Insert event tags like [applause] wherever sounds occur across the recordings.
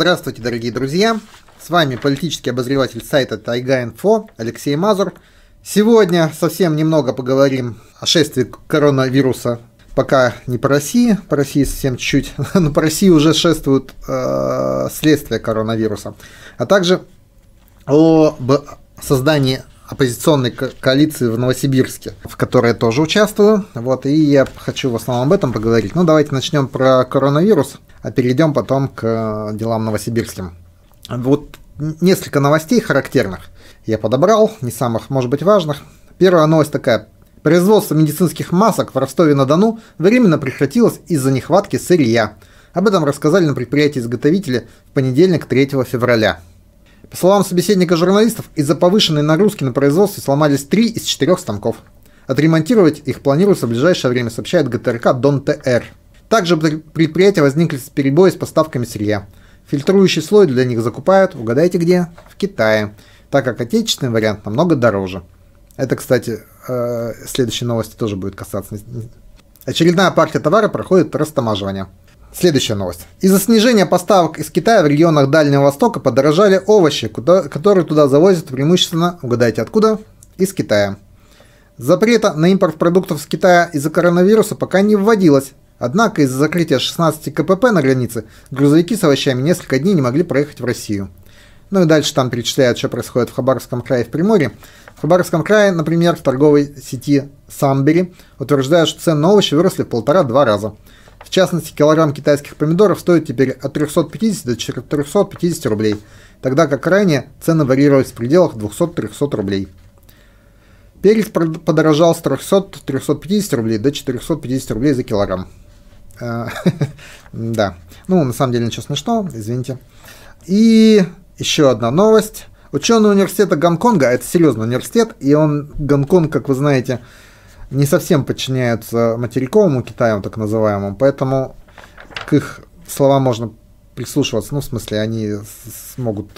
Здравствуйте, дорогие друзья! С вами политический обозреватель сайта Тайга-Инфо Алексей Мазур. Сегодня совсем немного поговорим о шествии коронавируса. Пока не по России, по России совсем чуть-чуть, [laughs] но по России уже шествуют э, следствия коронавируса. А также об создании оппозиционной ко- коалиции в Новосибирске, в которой я тоже участвую. Вот, и я хочу в основном об этом поговорить. Ну, давайте начнем про коронавирус, а перейдем потом к э, делам новосибирским. Вот несколько новостей характерных я подобрал, не самых, может быть, важных. Первая новость такая. Производство медицинских масок в Ростове-на-Дону временно прекратилось из-за нехватки сырья. Об этом рассказали на предприятии-изготовителе в понедельник 3 февраля. По словам собеседника журналистов, из-за повышенной нагрузки на производстве сломались три из четырех станков. Отремонтировать их планируется в ближайшее время, сообщает ГТРК Дон ТР. Также при предприятия возникли перебои с поставками сырья. Фильтрующий слой для них закупают, угадайте где? В Китае, так как отечественный вариант намного дороже. Это, кстати, э, следующей новости тоже будет касаться. Очередная партия товара проходит растамаживание. Следующая новость. Из-за снижения поставок из Китая в регионах Дальнего Востока подорожали овощи, куда, которые туда завозят преимущественно, угадайте откуда, из Китая. Запрета на импорт продуктов с Китая из-за коронавируса пока не вводилось. Однако из-за закрытия 16 КПП на границе грузовики с овощами несколько дней не могли проехать в Россию. Ну и дальше там перечисляют, что происходит в Хабаровском крае в Приморье. В Хабаровском крае, например, в торговой сети Самбери утверждают, что цены на овощи выросли в полтора-два раза. В частности, килограмм китайских помидоров стоит теперь от 350 до 450 рублей, тогда как ранее цены варьировались в пределах 200-300 рублей. Перец подорожал с 300-350 рублей до 450 рублей за килограмм. [laughs] Да, ну на самом деле ничего смешного, извините. И еще одна новость. Ученые университета Гонконга, это серьезный университет, и он, Гонконг, как вы знаете, не совсем подчиняются материковому Китаю, так называемому, поэтому к их словам можно прислушиваться, ну, в смысле, они смогут,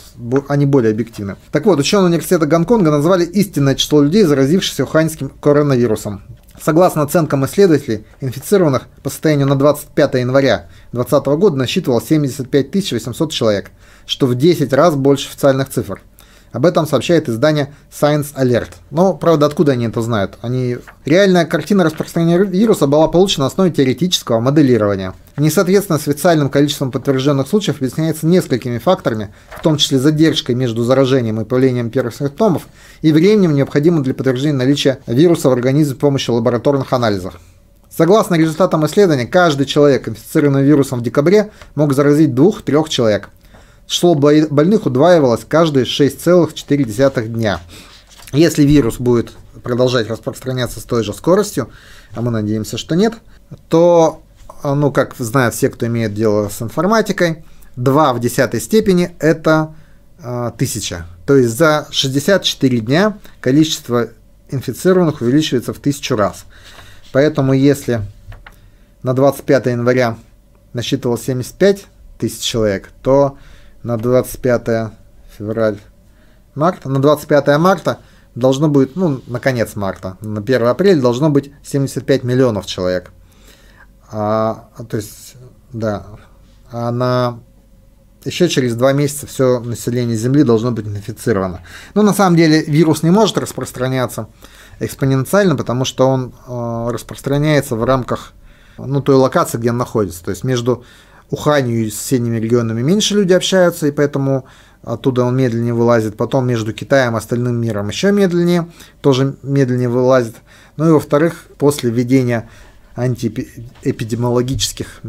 они более объективны. Так вот, ученые университета Гонконга назвали истинное число людей, заразившихся уханьским коронавирусом. Согласно оценкам исследователей, инфицированных по состоянию на 25 января 2020 года насчитывал 75 800 человек, что в 10 раз больше официальных цифр. Об этом сообщает издание Science Alert. Но, правда, откуда они это знают? Они... Реальная картина распространения вируса была получена на основе теоретического моделирования. Несоответственно официальным количеством подтвержденных случаев объясняется несколькими факторами, в том числе задержкой между заражением и появлением первых симптомов и временем, необходимым для подтверждения наличия вируса в организме с помощью лабораторных анализов. Согласно результатам исследования, каждый человек, инфицированный вирусом в декабре, мог заразить двух-трех человек – число больных удваивалось каждые 6,4 дня. Если вирус будет продолжать распространяться с той же скоростью, а мы надеемся, что нет, то, ну, как знают все, кто имеет дело с информатикой, 2 в десятой степени – это э, 1000. То есть за 64 дня количество инфицированных увеличивается в тысячу раз. Поэтому если на 25 января насчитывалось 75 тысяч человек, то на 25 февраль марта. На 25 марта должно быть, ну, на конец марта, на 1 апреля должно быть 75 миллионов человек. А, то есть, да, а на еще через два месяца все население Земли должно быть инфицировано. Но на самом деле вирус не может распространяться экспоненциально, потому что он э, распространяется в рамках ну, той локации, где он находится. То есть между Уханью и соседними регионами меньше люди общаются, и поэтому оттуда он медленнее вылазит. Потом между Китаем и остальным миром еще медленнее, тоже медленнее вылазит. Ну и во-вторых, после введения антиэпидемиологических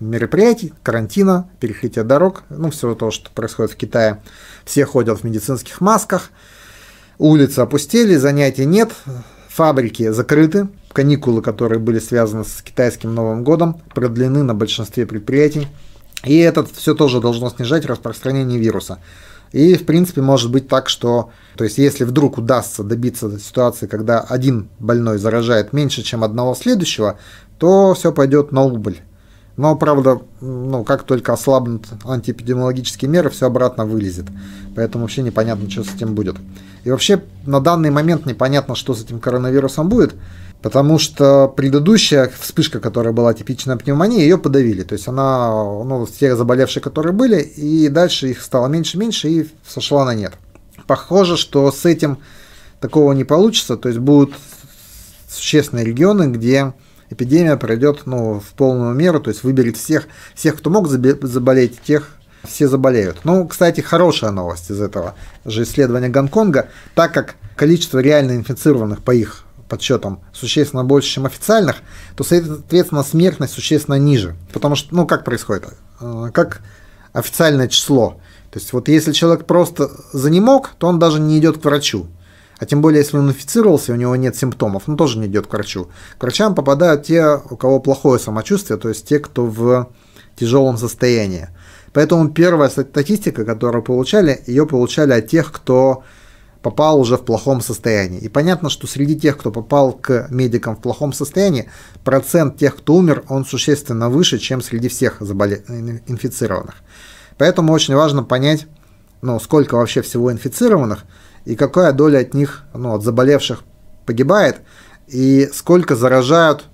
мероприятий, карантина, перекрытия дорог, ну, всего того, что происходит в Китае, все ходят в медицинских масках, улицы опустели, занятий нет, фабрики закрыты, каникулы, которые были связаны с китайским Новым годом, продлены на большинстве предприятий. И это все тоже должно снижать распространение вируса. И, в принципе, может быть так, что, то есть, если вдруг удастся добиться ситуации, когда один больной заражает меньше, чем одного следующего, то все пойдет на убыль. Но, правда, ну, как только ослабнут антиэпидемиологические меры, все обратно вылезет. Поэтому вообще непонятно, что с этим будет. И вообще на данный момент непонятно, что с этим коронавирусом будет, потому что предыдущая вспышка, которая была типичная пневмония, ее подавили. То есть она, ну, все заболевшие, которые были, и дальше их стало меньше-меньше и сошла на нет. Похоже, что с этим такого не получится, то есть будут существенные регионы, где эпидемия пройдет ну, в полную меру, то есть выберет всех, всех, кто мог заболеть, тех все заболеют. Ну, кстати, хорошая новость из этого же исследования Гонконга, так как количество реально инфицированных по их подсчетам существенно больше, чем официальных, то, соответственно, смертность существенно ниже. Потому что, ну, как происходит? Э, как официальное число. То есть, вот если человек просто занемог, то он даже не идет к врачу. А тем более, если он инфицировался, у него нет симптомов, он тоже не идет к врачу. К врачам попадают те, у кого плохое самочувствие, то есть те, кто в тяжелом состоянии. Поэтому первая статистика, которую получали, ее получали от тех, кто попал уже в плохом состоянии. И понятно, что среди тех, кто попал к медикам в плохом состоянии, процент тех, кто умер, он существенно выше, чем среди всех заболе... инфицированных. Поэтому очень важно понять, ну, сколько вообще всего инфицированных – и какая доля от них, ну, от заболевших погибает, и сколько заражают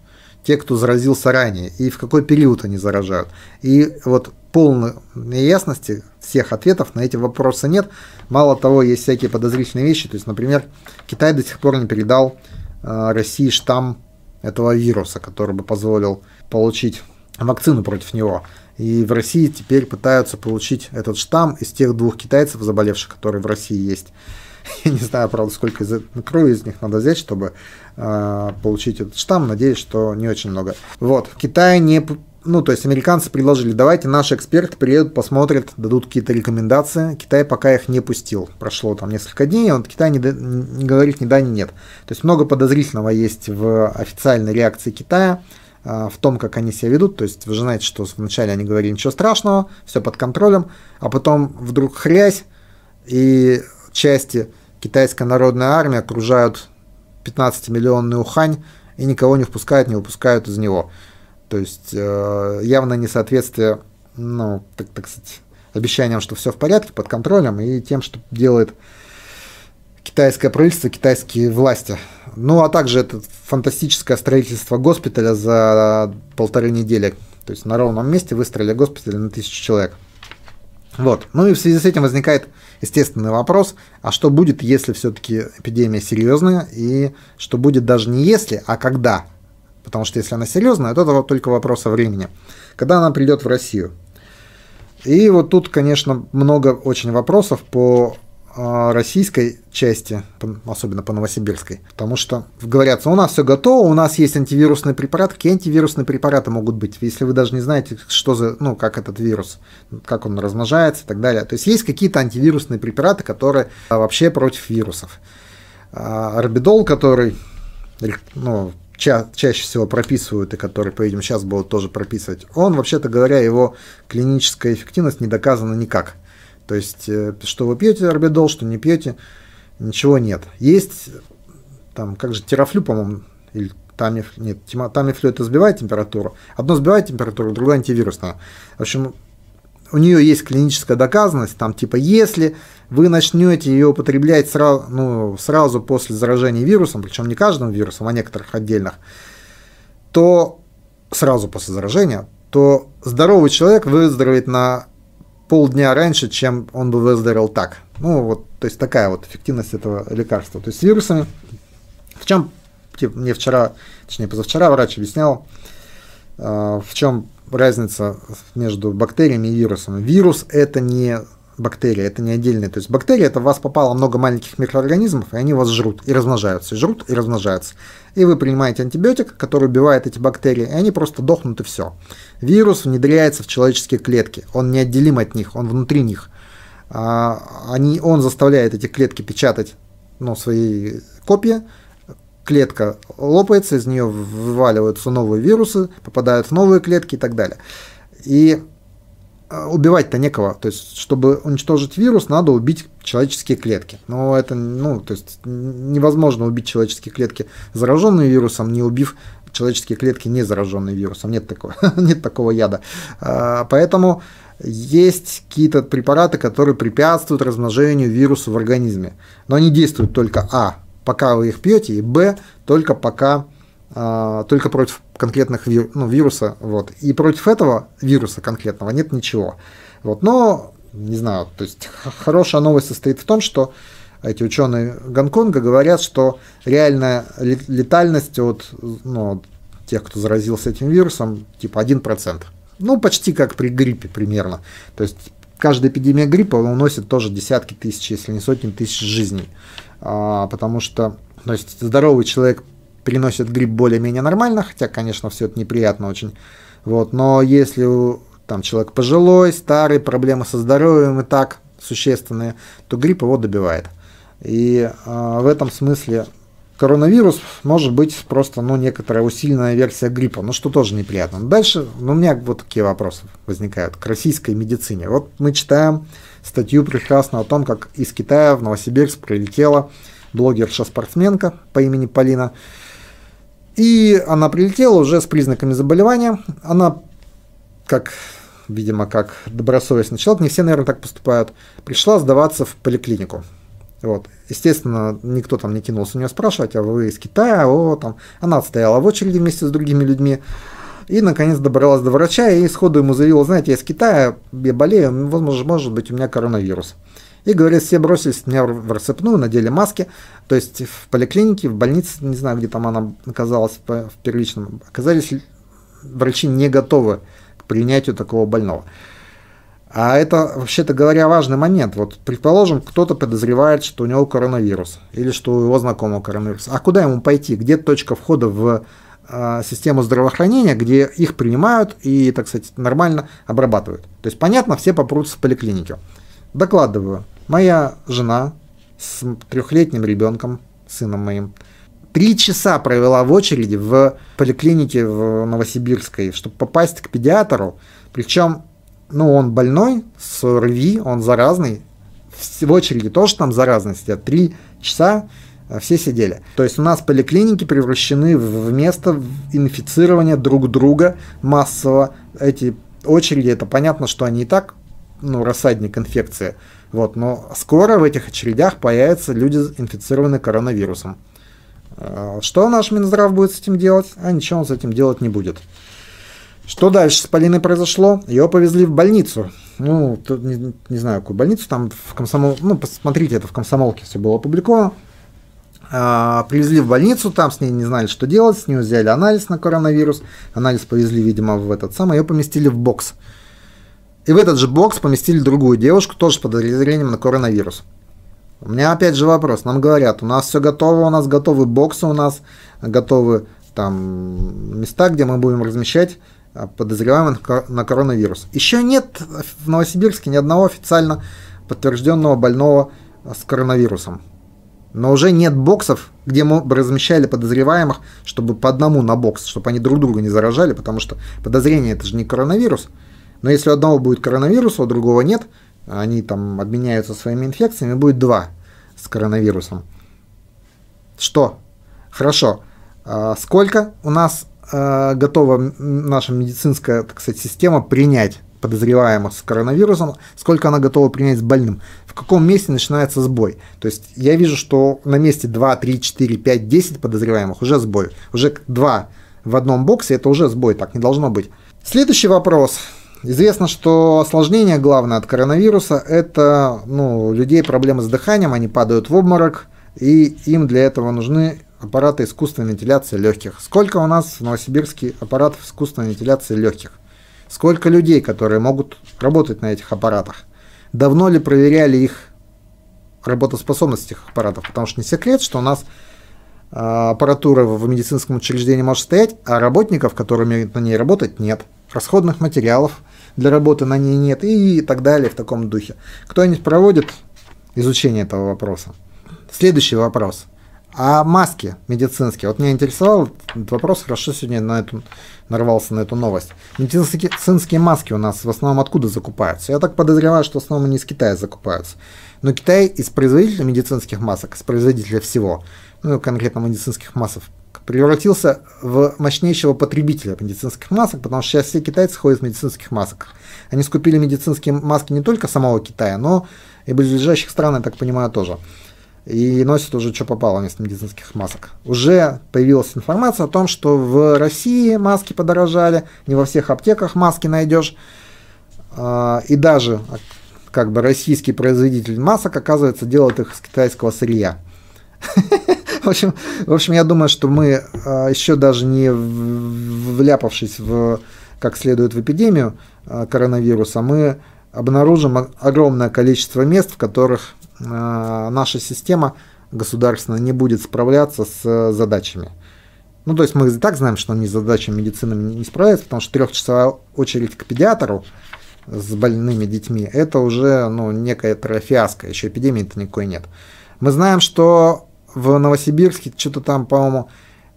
те, кто заразился ранее, и в какой период они заражают. И вот полной ясности всех ответов на эти вопросы нет. Мало того, есть всякие подозрительные вещи. То есть, например, Китай до сих пор не передал э, России штамм этого вируса, который бы позволил получить вакцину против него. И в России теперь пытаются получить этот штамм из тех двух китайцев, заболевших, которые в России есть. [laughs] Я не знаю, правда, сколько из, крови из них надо взять, чтобы э, получить этот штамм. Надеюсь, что не очень много. Вот. Китай не... Ну, то есть американцы предложили, давайте наши эксперты приедут, посмотрят, дадут какие-то рекомендации. Китай пока их не пустил. Прошло там несколько дней, он Китай не, не говорит ни да, ни нет. То есть много подозрительного есть в официальной реакции Китая а, в том, как они себя ведут. То есть вы же знаете, что вначале они говорили ничего страшного, все под контролем, а потом вдруг хрясь, и части китайская народная армия окружают 15-миллионный Ухань и никого не впускают, не выпускают из него. То есть э, явно несоответствие, ну, так, так сказать, обещаниям, что все в порядке, под контролем, и тем, что делает китайское правительство, китайские власти. Ну, а также это фантастическое строительство госпиталя за полторы недели. То есть на ровном месте выстроили госпиталь на тысячу человек. Вот. Ну и в связи с этим возникает естественный вопрос, а что будет, если все-таки эпидемия серьезная, и что будет даже не если, а когда? Потому что если она серьезная, то это только вопрос времени. Когда она придет в Россию? И вот тут, конечно, много очень вопросов по а, российской части, особенно по Новосибирской, потому что говорят, у нас все готово, у нас есть антивирусный препарат. Какие антивирусные препараты могут быть, если вы даже не знаете, что за, ну, как этот вирус, как он размножается и так далее. То есть есть какие-то антивирусные препараты, которые а, вообще против вирусов. Арбидол, который ну, ча чаще всего прописывают и который, по-видимому, сейчас будут тоже прописывать, он, вообще-то говоря, его клиническая эффективность не доказана никак. То есть, э, что вы пьете орбидол, что не пьете, ничего нет. Есть там, как же, терафлю, по-моему, или тамиф, нет, тамифлю это сбивает температуру. Одно сбивает температуру, другое антивирусное. В общем, у нее есть клиническая доказанность, там типа, если вы начнете ее употреблять сразу, ну, сразу после заражения вирусом, причем не каждым вирусом, а некоторых отдельных, то сразу после заражения, то здоровый человек выздоровеет на полдня раньше, чем он бы выздоровел так. Ну, вот, то есть такая вот эффективность этого лекарства. То есть с вирусами, в чем, типа, мне вчера, точнее позавчера врач объяснял, э, в чем разница между бактериями и вирусами. Вирус это не бактерии, это не отдельные. То есть бактерии это в вас попало много маленьких микроорганизмов, и они вас жрут и размножаются, и жрут и размножаются. И вы принимаете антибиотик, который убивает эти бактерии, и они просто дохнут и все. Вирус внедряется в человеческие клетки, он неотделим от них, он внутри них. А, они, он заставляет эти клетки печатать ну, свои копии, клетка лопается, из нее вываливаются новые вирусы, попадают в новые клетки и так далее. И Э, убивать-то некого. То есть, чтобы уничтожить вирус, надо убить человеческие клетки. Но это, ну, то есть, невозможно убить человеческие клетки, зараженные вирусом, не убив человеческие клетки не зараженные вирусом, нет такого, [laughs] нет такого яда. А, поэтому есть какие-то препараты, которые препятствуют размножению вируса в организме. Но они действуют только А, пока вы их пьете, и Б, только пока а, только против конкретных вир, ну, вируса. Вот. И против этого вируса конкретного нет ничего. Вот. Но, не знаю, то есть хорошая новость состоит в том, что эти ученые Гонконга говорят, что реальная летальность от ну, тех, кто заразился этим вирусом, типа 1%. Ну, почти как при гриппе примерно. То есть каждая эпидемия гриппа уносит тоже десятки тысяч, если не сотни тысяч жизней. А, потому что то есть, здоровый человек переносит грипп более-менее нормально, хотя, конечно, все это неприятно очень. Вот, но если там человек пожилой, старый, проблемы со здоровьем и так существенные, то грипп его добивает. И э, в этом смысле коронавирус может быть просто ну, некоторая усиленная версия гриппа, ну что тоже неприятно. Дальше ну, у меня вот такие вопросы возникают к российской медицине. Вот мы читаем статью прекрасно о том, как из Китая в Новосибирск прилетела блогерша-спортсменка по имени Полина. И она прилетела уже с признаками заболевания. Она, как, видимо, как добросовестный человек, не все, наверное, так поступают, пришла сдаваться в поликлинику. Вот. Естественно, никто там не кинулся у нее спрашивать, а вы из Китая, о, там. Она стояла в очереди вместе с другими людьми. И, наконец, добралась до врача и сходу ему заявила, знаете, я из Китая, я болею, возможно, может быть, у меня коронавирус. И, говорят, все бросились меня в рассыпную, надели маски. То есть в поликлинике, в больнице, не знаю, где там она оказалась в первичном, оказались врачи не готовы к принятию такого больного. А это, вообще-то говоря, важный момент. Вот, предположим, кто-то подозревает, что у него коронавирус, или что у его знакомого коронавирус. А куда ему пойти? Где точка входа в систему здравоохранения, где их принимают и, так сказать, нормально обрабатывают? То есть, понятно, все попрутся в поликлинике. Докладываю. Моя жена с трехлетним ребенком, сыном моим, три часа провела в очереди в поликлинике в Новосибирской, чтобы попасть к педиатру. Причем ну, он больной, с ОРВИ, он заразный, в очереди тоже там заразные сидят, три часа все сидели. То есть у нас поликлиники превращены в место инфицирования друг друга массово. Эти очереди, это понятно, что они и так, ну, рассадник инфекции. Вот, но скоро в этих очередях появятся люди, инфицированные коронавирусом. Э, что наш Минздрав будет с этим делать? А ничего он с этим делать не будет. Что дальше с Полиной произошло? Ее повезли в больницу. Ну, тут не, не знаю, какую больницу, там в комсомол... Ну, посмотрите, это в комсомолке все было опубликовано. А, привезли в больницу, там с ней не знали, что делать, с нее взяли анализ на коронавирус. Анализ повезли, видимо, в этот самый, ее поместили в бокс. И в этот же бокс поместили другую девушку, тоже с подозрением на коронавирус. У меня опять же вопрос. Нам говорят, у нас все готово, у нас готовы боксы, у нас готовы там места, где мы будем размещать а, подозреваемых на коронавирус. Еще нет в Новосибирске ни одного официально подтвержденного больного с коронавирусом. Но уже нет боксов, где мы размещали подозреваемых, чтобы по одному на бокс, чтобы они друг друга не заражали, потому что подозрение это же не коронавирус. Но если у одного будет коронавирус, у другого нет, они там обменяются своими инфекциями, будет два с коронавирусом. Что? Хорошо. А сколько у нас э, готова наша медицинская, так сказать, система принять подозреваемых с коронавирусом, сколько она готова принять с больным, в каком месте начинается сбой. То есть я вижу, что на месте 2, 3, 4, 5, 10 подозреваемых уже сбой. Уже 2 в одном боксе это уже сбой, так не должно быть. Следующий вопрос. Известно, что осложнение главное от коронавируса – это ну, людей проблемы с дыханием, они падают в обморок, и им для этого нужны аппарата искусственной вентиляции легких. Сколько у нас в Новосибирске аппаратов искусственной вентиляции легких? Сколько людей, которые могут работать на этих аппаратах? Давно ли проверяли их работоспособность этих аппаратов? Потому что не секрет, что у нас а, аппаратура в медицинском учреждении может стоять, а работников, которые умеют на ней работать, нет. Расходных материалов для работы на ней нет и так далее в таком духе. Кто-нибудь проводит изучение этого вопроса? Следующий вопрос – а маски медицинские, вот меня интересовал этот вопрос, хорошо сегодня на эту, нарвался на эту новость. Медицинские маски у нас в основном откуда закупаются? Я так подозреваю, что в основном они из Китая закупаются. Но Китай из производителя медицинских масок, из производителя всего, ну конкретно медицинских масок, превратился в мощнейшего потребителя медицинских масок, потому что сейчас все китайцы ходят в медицинских масках. Они скупили медицинские маски не только самого Китая, но и ближайших стран, я так понимаю, тоже. И носят уже что попало вместо медицинских масок. Уже появилась информация о том, что в России маски подорожали, не во всех аптеках маски найдешь. А, и даже как бы российский производитель масок, оказывается, делает их из китайского сырья. [laughs] В общем, в общем, я думаю, что мы а, еще даже не вляпавшись в, как следует в эпидемию а, коронавируса, мы обнаружим огромное количество мест, в которых наша система государственная не будет справляться с задачами. Ну, то есть мы и так знаем, что они с задачами медицины не справляются, потому что трехчасовая очередь к педиатру с больными детьми, это уже ну, некая фиаско, еще эпидемии-то никакой нет. Мы знаем, что в Новосибирске что-то там, по-моему,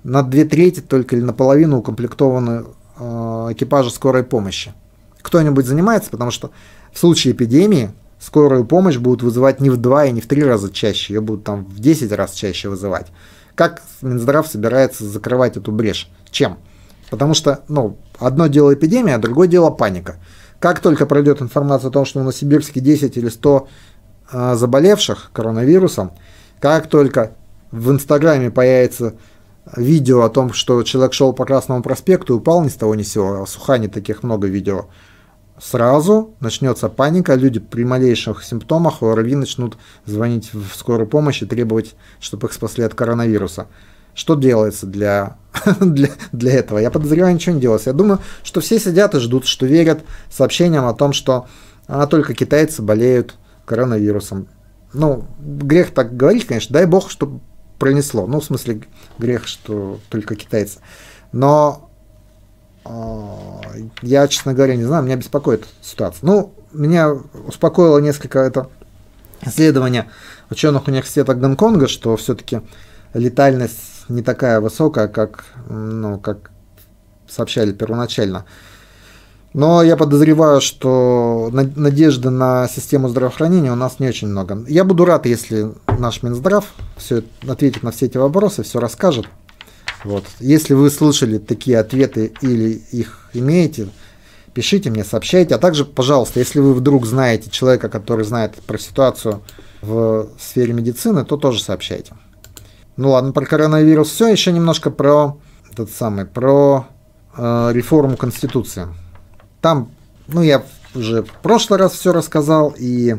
на две трети только или наполовину укомплектованы э, экипажи скорой помощи. Кто-нибудь занимается, потому что в случае эпидемии скорую помощь будут вызывать не в два и не в три раза чаще, ее будут там в 10 раз чаще вызывать. Как Минздрав собирается закрывать эту брешь? Чем? Потому что, ну, одно дело эпидемия, а другое дело паника. Как только пройдет информация о том, что в Новосибирске 10 или 100 э, заболевших коронавирусом, как только в Инстаграме появится видео о том, что человек шел по Красному проспекту и упал ни с того ни с сего, а в Сухане таких много видео, сразу начнется паника, люди при малейших симптомах ОРВИ начнут звонить в скорую помощь и требовать, чтобы их спасли от коронавируса. Что делается для, [laughs] для, для этого? Я подозреваю, ничего не делается. Я думаю, что все сидят и ждут, что верят сообщениям о том, что а, только китайцы болеют коронавирусом. Ну, грех так говорить, конечно. Дай бог, чтобы пронесло. Ну, в смысле, грех, что только китайцы. Но я, честно говоря, не знаю, меня беспокоит ситуация. Ну, меня успокоило несколько это исследование ученых университета Гонконга, что все-таки летальность не такая высокая, как, ну, как сообщали первоначально. Но я подозреваю, что надежды на систему здравоохранения у нас не очень много. Я буду рад, если наш Минздрав все ответит на все эти вопросы, все расскажет. Вот. Если вы слышали такие ответы или их имеете, пишите мне, сообщайте. А также, пожалуйста, если вы вдруг знаете человека, который знает про ситуацию в сфере медицины, то тоже сообщайте. Ну ладно, про коронавирус все. Еще немножко про тот самый, про э, реформу Конституции. Там, ну, я уже в прошлый раз все рассказал, и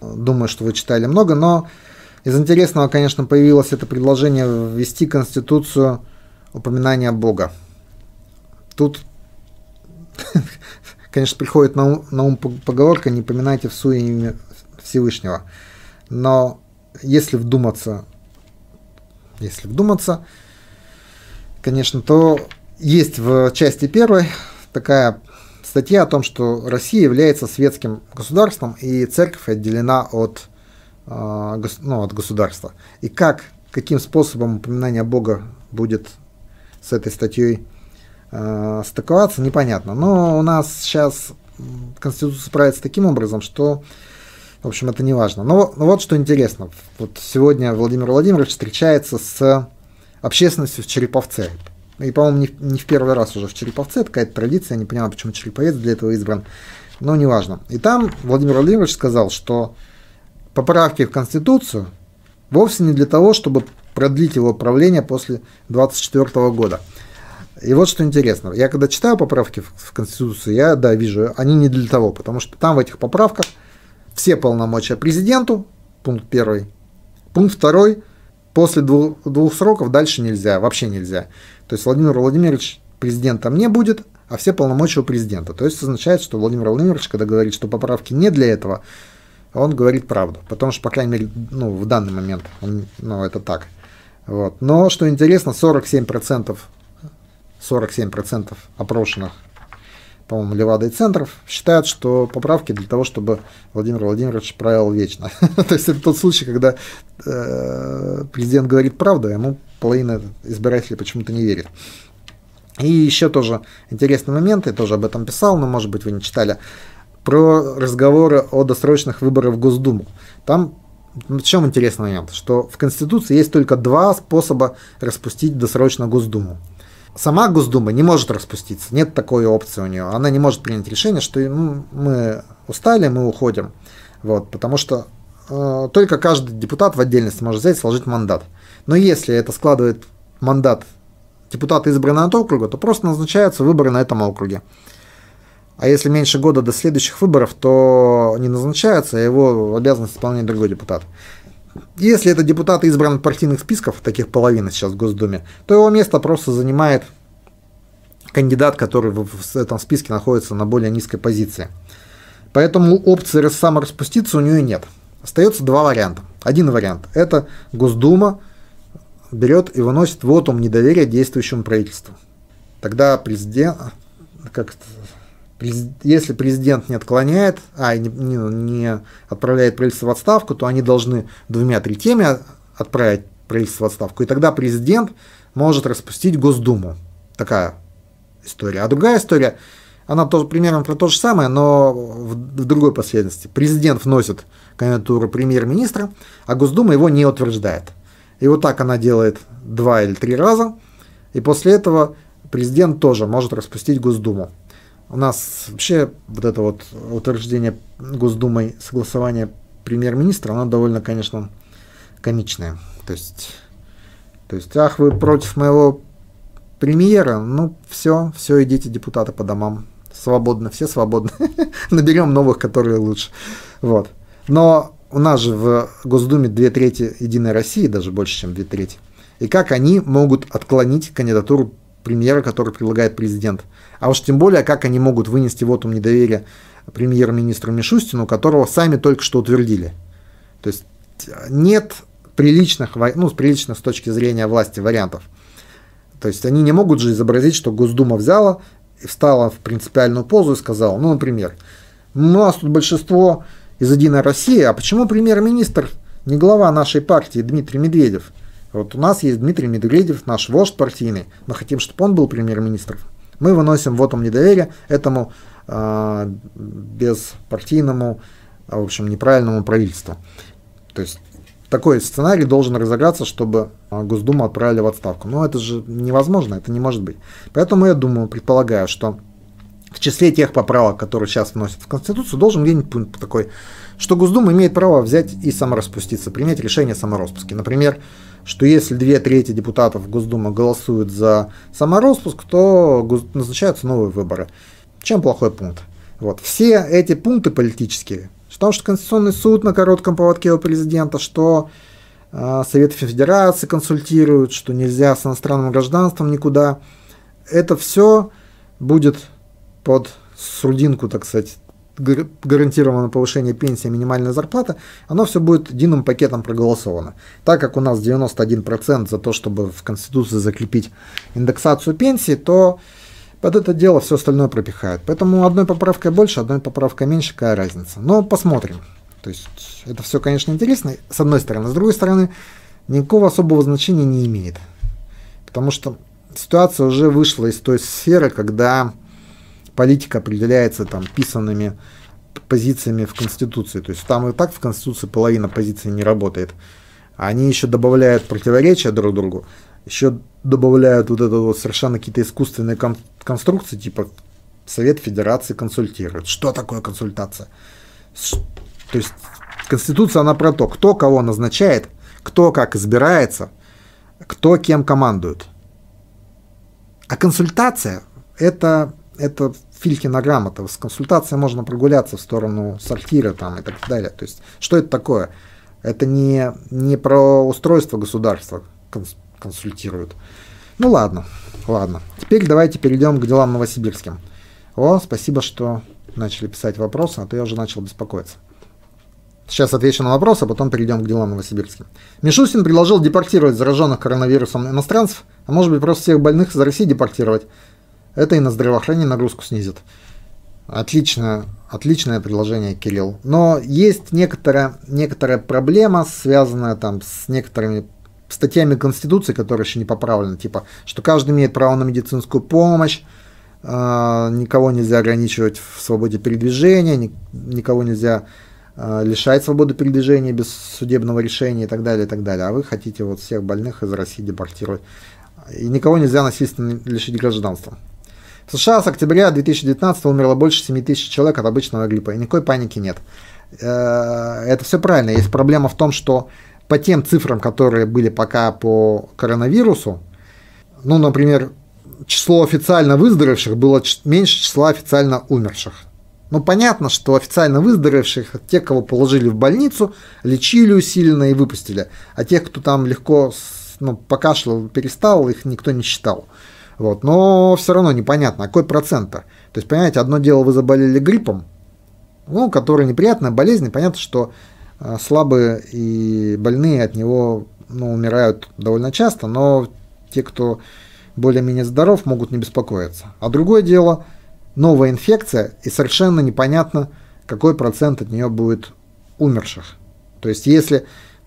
думаю, что вы читали много, но из интересного, конечно, появилось это предложение ввести Конституцию упоминания Бога. Тут, [laughs] конечно, приходит на ум, на ум поговорка «не поминайте в суе имя Всевышнего». Но если вдуматься, если вдуматься, конечно, то есть в части первой такая статья о том, что Россия является светским государством и церковь отделена от, э, ну, от государства. И как, каким способом упоминание Бога будет с этой статьей э, стыковаться, непонятно. Но у нас сейчас Конституция правится таким образом, что, в общем, это не важно. Но, но вот что интересно. Вот сегодня Владимир Владимирович встречается с общественностью в Череповце. И, по-моему, не, не в первый раз уже в Череповце, это какая-то традиция, я не понимаю, почему Череповец для этого избран, но неважно. И там Владимир Владимирович сказал, что поправки в Конституцию вовсе не для того, чтобы продлить его правление после 24 года. И вот что интересно, я когда читаю поправки в, Конституцию, я, да, вижу, они не для того, потому что там в этих поправках все полномочия президенту, пункт первый, пункт второй, после двух, двух сроков дальше нельзя, вообще нельзя. То есть Владимир Владимирович президентом не будет, а все полномочия у президента. То есть означает, что Владимир Владимирович, когда говорит, что поправки не для этого, он говорит правду. Потому что, по крайней мере, ну, в данный момент он, ну, это так. Вот. Но, что интересно, 47%, 47% опрошенных, по-моему, Левада и Центров считают, что поправки для того, чтобы Владимир Владимирович правил вечно. [laughs] То есть это тот случай, когда э, президент говорит правду, а ему половина избирателей почему-то не верит. И еще тоже интересный момент, я тоже об этом писал, но, может быть, вы не читали, про разговоры о досрочных выборах в Госдуму. Там в чем интересный момент? Что в Конституции есть только два способа распустить досрочно Госдуму. Сама Госдума не может распуститься, нет такой опции у нее. Она не может принять решение, что ну, мы устали, мы уходим. Вот, потому что э, только каждый депутат в отдельности может взять и сложить мандат. Но если это складывает мандат депутата, избранного от округа, то просто назначаются выборы на этом округе. А если меньше года до следующих выборов, то не назначается, а его обязанность исполнять другой депутат. Если это депутат избран от партийных списков, таких половина сейчас в Госдуме, то его место просто занимает кандидат, который в этом списке находится на более низкой позиции. Поэтому опции самораспуститься у нее нет. Остается два варианта. Один вариант – это Госдума берет и выносит вотум недоверия действующему правительству. Тогда президент, как если президент не отклоняет, а не, не, отправляет правительство в отставку, то они должны двумя третьими отправить правительство в отставку, и тогда президент может распустить Госдуму. Такая история. А другая история, она тоже примерно про то же самое, но в, в другой последовательности. Президент вносит кандидатуру премьер-министра, а Госдума его не утверждает. И вот так она делает два или три раза, и после этого президент тоже может распустить Госдуму у нас вообще вот это вот утверждение Госдумой согласования премьер-министра, оно довольно, конечно, комичное. То есть, то есть, ах, вы против моего премьера, ну, все, все, идите, депутаты, по домам. Свободно, все свободны. [laughs] Наберем новых, которые лучше. Вот. Но у нас же в Госдуме две трети Единой России, даже больше, чем две трети. И как они могут отклонить кандидатуру премьера, который предлагает президент? А уж тем более, как они могут вынести вотум недоверия премьер-министру Мишустину, которого сами только что утвердили. То есть нет приличных, ну, приличных с точки зрения власти вариантов. То есть они не могут же изобразить, что Госдума взяла и встала в принципиальную позу и сказала, ну, например, у нас тут большинство из «Единой России», а почему премьер-министр не глава нашей партии Дмитрий Медведев? Вот у нас есть Дмитрий Медведев, наш вождь партийный, мы хотим, чтобы он был премьер-министром. Мы выносим вотум недоверия этому э, беспартийному, в общем, неправильному правительству. То есть такой сценарий должен разыграться, чтобы а, Госдуму отправили в отставку. Но это же невозможно, это не может быть. Поэтому я думаю, предполагаю, что в числе тех поправок, которые сейчас вносят в Конституцию, должен где-нибудь такой, что Госдума имеет право взять и самораспуститься, принять решение о самороспуске. Например, что если две трети депутатов Госдумы голосуют за самороспуск, то назначаются новые выборы. Чем плохой пункт? Вот. Все эти пункты политические, что, что Конституционный суд на коротком поводке у президента, что э, Совет Федерации консультируют, что нельзя с иностранным гражданством никуда, это все будет под сурдинку, так сказать, гарантировано повышение пенсии, минимальная зарплата, оно все будет единым пакетом проголосовано. Так как у нас 91% за то, чтобы в Конституции закрепить индексацию пенсии, то под это дело все остальное пропихают. Поэтому одной поправкой больше, одной поправкой меньше, какая разница. Но посмотрим. То есть это все, конечно, интересно, с одной стороны. С другой стороны, никакого особого значения не имеет. Потому что ситуация уже вышла из той сферы, когда политика определяется там писанными позициями в Конституции. То есть там и так в Конституции половина позиций не работает. Они еще добавляют противоречия друг другу, еще добавляют вот это вот совершенно какие-то искусственные кон- конструкции, типа Совет Федерации консультирует. Что такое консультация? То есть Конституция, она про то, кто кого назначает, кто как избирается, кто кем командует. А консультация – это, это Филькина грамота. С консультацией можно прогуляться в сторону сортира там и так далее. То есть, что это такое? Это не, не про устройство государства конс, консультируют. Ну ладно, ладно. Теперь давайте перейдем к делам новосибирским. О, спасибо, что начали писать вопросы, а то я уже начал беспокоиться. Сейчас отвечу на вопрос, а потом перейдем к делам новосибирским. Мишустин предложил депортировать зараженных коронавирусом иностранцев, а может быть просто всех больных из России депортировать это и на здравоохранение нагрузку снизит. Отличное, отличное предложение, Кирилл. Но есть некоторая, некоторая проблема, связанная там с некоторыми статьями Конституции, которые еще не поправлены, типа, что каждый имеет право на медицинскую помощь, э, никого нельзя ограничивать в свободе передвижения, ни, никого нельзя э, лишать свободы передвижения без судебного решения и так далее, и так далее. А вы хотите вот всех больных из России депортировать. И никого нельзя насильственно лишить гражданства. В США с октября 2019 умерло больше 7 тысяч человек от обычного гриппа, и никакой паники нет. Э, это все правильно. Есть проблема в том, что по тем цифрам, которые были пока по коронавирусу, ну, например, число официально выздоровевших было меньше числа официально умерших. Ну, понятно, что официально выздоровевших, те, кого положили в больницу, лечили усиленно и выпустили. А тех, кто там легко ну, покашлял, перестал, их никто не считал. Вот. Но все равно непонятно, а какой процент -то? То есть, понимаете, одно дело, вы заболели гриппом, ну, который неприятная болезнь, и понятно, что э, слабые и больные от него ну, умирают довольно часто, но те, кто более-менее здоров, могут не беспокоиться. А другое дело, новая инфекция, и совершенно непонятно, какой процент от нее будет умерших. То есть, если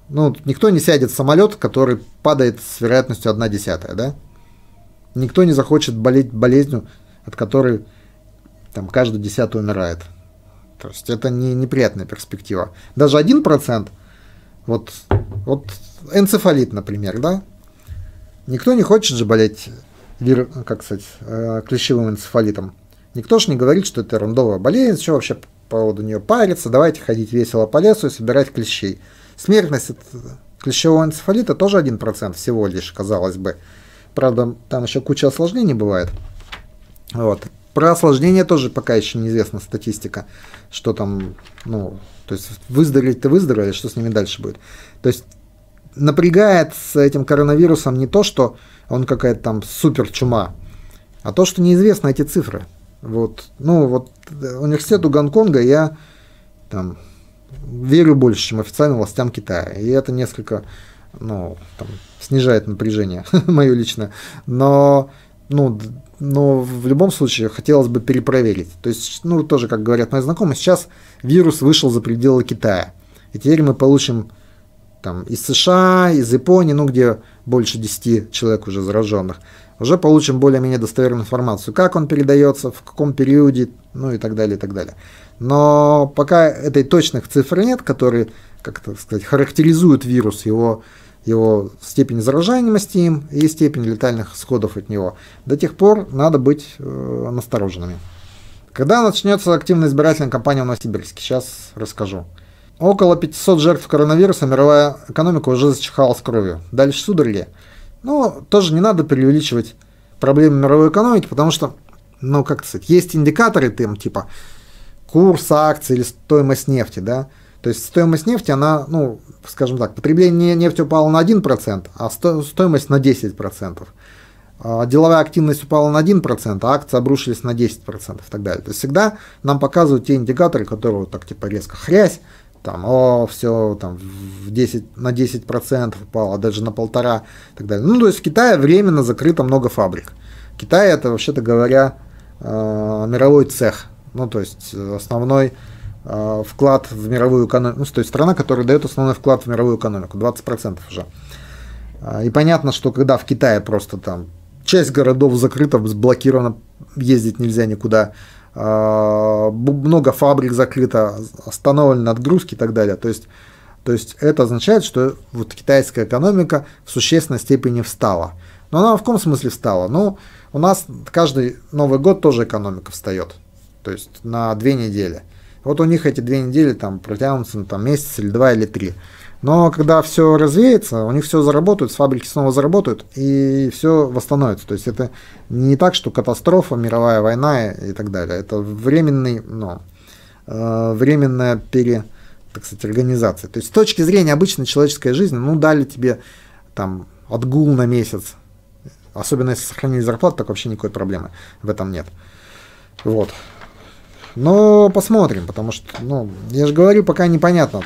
ну, никто не сядет в самолет, который падает с вероятностью 1 десятая, да? Никто не захочет болеть болезнью, от которой там каждый десятый умирает. То есть это не неприятная перспектива. Даже 1%, вот, вот энцефалит, например, да? Никто не хочет же болеть как сказать, э, клещевым энцефалитом. Никто же не говорит, что это ерундовая болезнь, что вообще по поводу нее париться, давайте ходить весело по лесу и собирать клещей. Смертность от клещевого энцефалита тоже 1% всего лишь, казалось бы. Правда, там еще куча осложнений бывает. Вот. Про осложнения тоже пока еще неизвестна статистика, что там, ну, то есть выздороветь ты выздоровели, что с ними дальше будет. То есть напрягает с этим коронавирусом не то, что он какая-то там супер чума, а то, что неизвестны эти цифры. Вот, ну, вот университету Гонконга я там верю больше, чем официальным властям Китая. И это несколько, ну, там, снижает напряжение [laughs] мое личное. Но, ну, но в любом случае хотелось бы перепроверить. То есть, ну, тоже, как говорят мои знакомые, сейчас вирус вышел за пределы Китая. И теперь мы получим там из США, из Японии, ну, где больше 10 человек уже зараженных, уже получим более-менее достоверную информацию, как он передается, в каком периоде, ну и так далее, и так далее. Но пока этой точных цифр нет, которые, как это сказать, характеризуют вирус, его, его степень заражаемости им и степень летальных исходов от него, до тех пор надо быть э, настороженными. Когда начнется активная избирательная кампания в Новосибирске, сейчас расскажу. Около 500 жертв коронавируса, мировая экономика уже зачихалась кровью. Дальше судороги. Ну, тоже не надо преувеличивать проблемы мировой экономики, потому что, ну, как сказать, есть индикаторы, там, типа, курс акций или стоимость нефти, да, то есть стоимость нефти, она, ну, скажем так, потребление нефти упало на 1%, а сто, стоимость на 10%. А деловая активность упала на 1%, а акции обрушились на 10% и так далее. То есть всегда нам показывают те индикаторы, которые вот так типа резко хрясь, там, о, все, там, в 10, на 10% упало, даже на полтора и так далее. Ну, то есть в Китае временно закрыто много фабрик. Китай это, вообще-то говоря, э, мировой цех, ну, то есть основной э, вклад в мировую экономику, ну, то есть страна, которая дает основной вклад в мировую экономику, 20% уже. Э, и понятно, что когда в Китае просто там часть городов закрыта, заблокирована, ездить нельзя никуда, много фабрик закрыто, остановлены отгрузки и так далее. То есть, то есть это означает, что вот китайская экономика в существенной степени встала. Но она в каком смысле встала? Ну, у нас каждый Новый год тоже экономика встает. То есть на две недели. Вот у них эти две недели там протянутся на там, месяц или два или три. Но когда все развеется, у них все заработают, с фабрики снова заработают, и все восстановится. То есть это не так, что катастрофа, мировая война и так далее. Это временный, ну, э, временная пере, так сказать, организация. То есть с точки зрения обычной человеческой жизни, ну, дали тебе там отгул на месяц, особенно если сохранили зарплату, так вообще никакой проблемы в этом нет. Вот. Но посмотрим, потому что, ну, я же говорю, пока непонятно,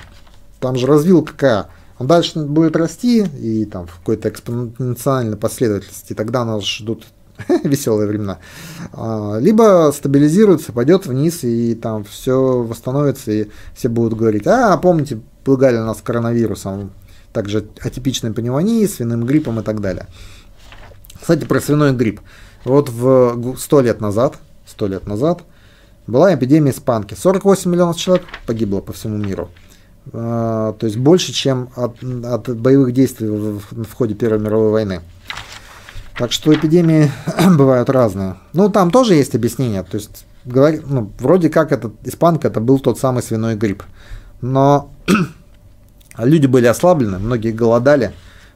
там же развилка какая. Он дальше будет расти и там в какой-то экспоненциальной последовательности, тогда нас ждут [laughs] веселые времена. А, либо стабилизируется, пойдет вниз, и там все восстановится, и все будут говорить, а, помните, пугали нас коронавирусом, также атипичной пневмонией, свиным гриппом и так далее. Кстати, про свиной грипп. Вот в 100 лет назад, 100 лет назад была эпидемия испанки. 48 миллионов человек погибло по всему миру. А, то есть больше, чем от, от боевых действий в, в ходе Первой мировой войны. Так что эпидемии [clears throat] бывают разные. Ну, там тоже есть объяснение. То есть, говор, ну, вроде как этот испанка это был тот самый свиной грипп. Но [clears throat] люди были ослаблены, многие голодали.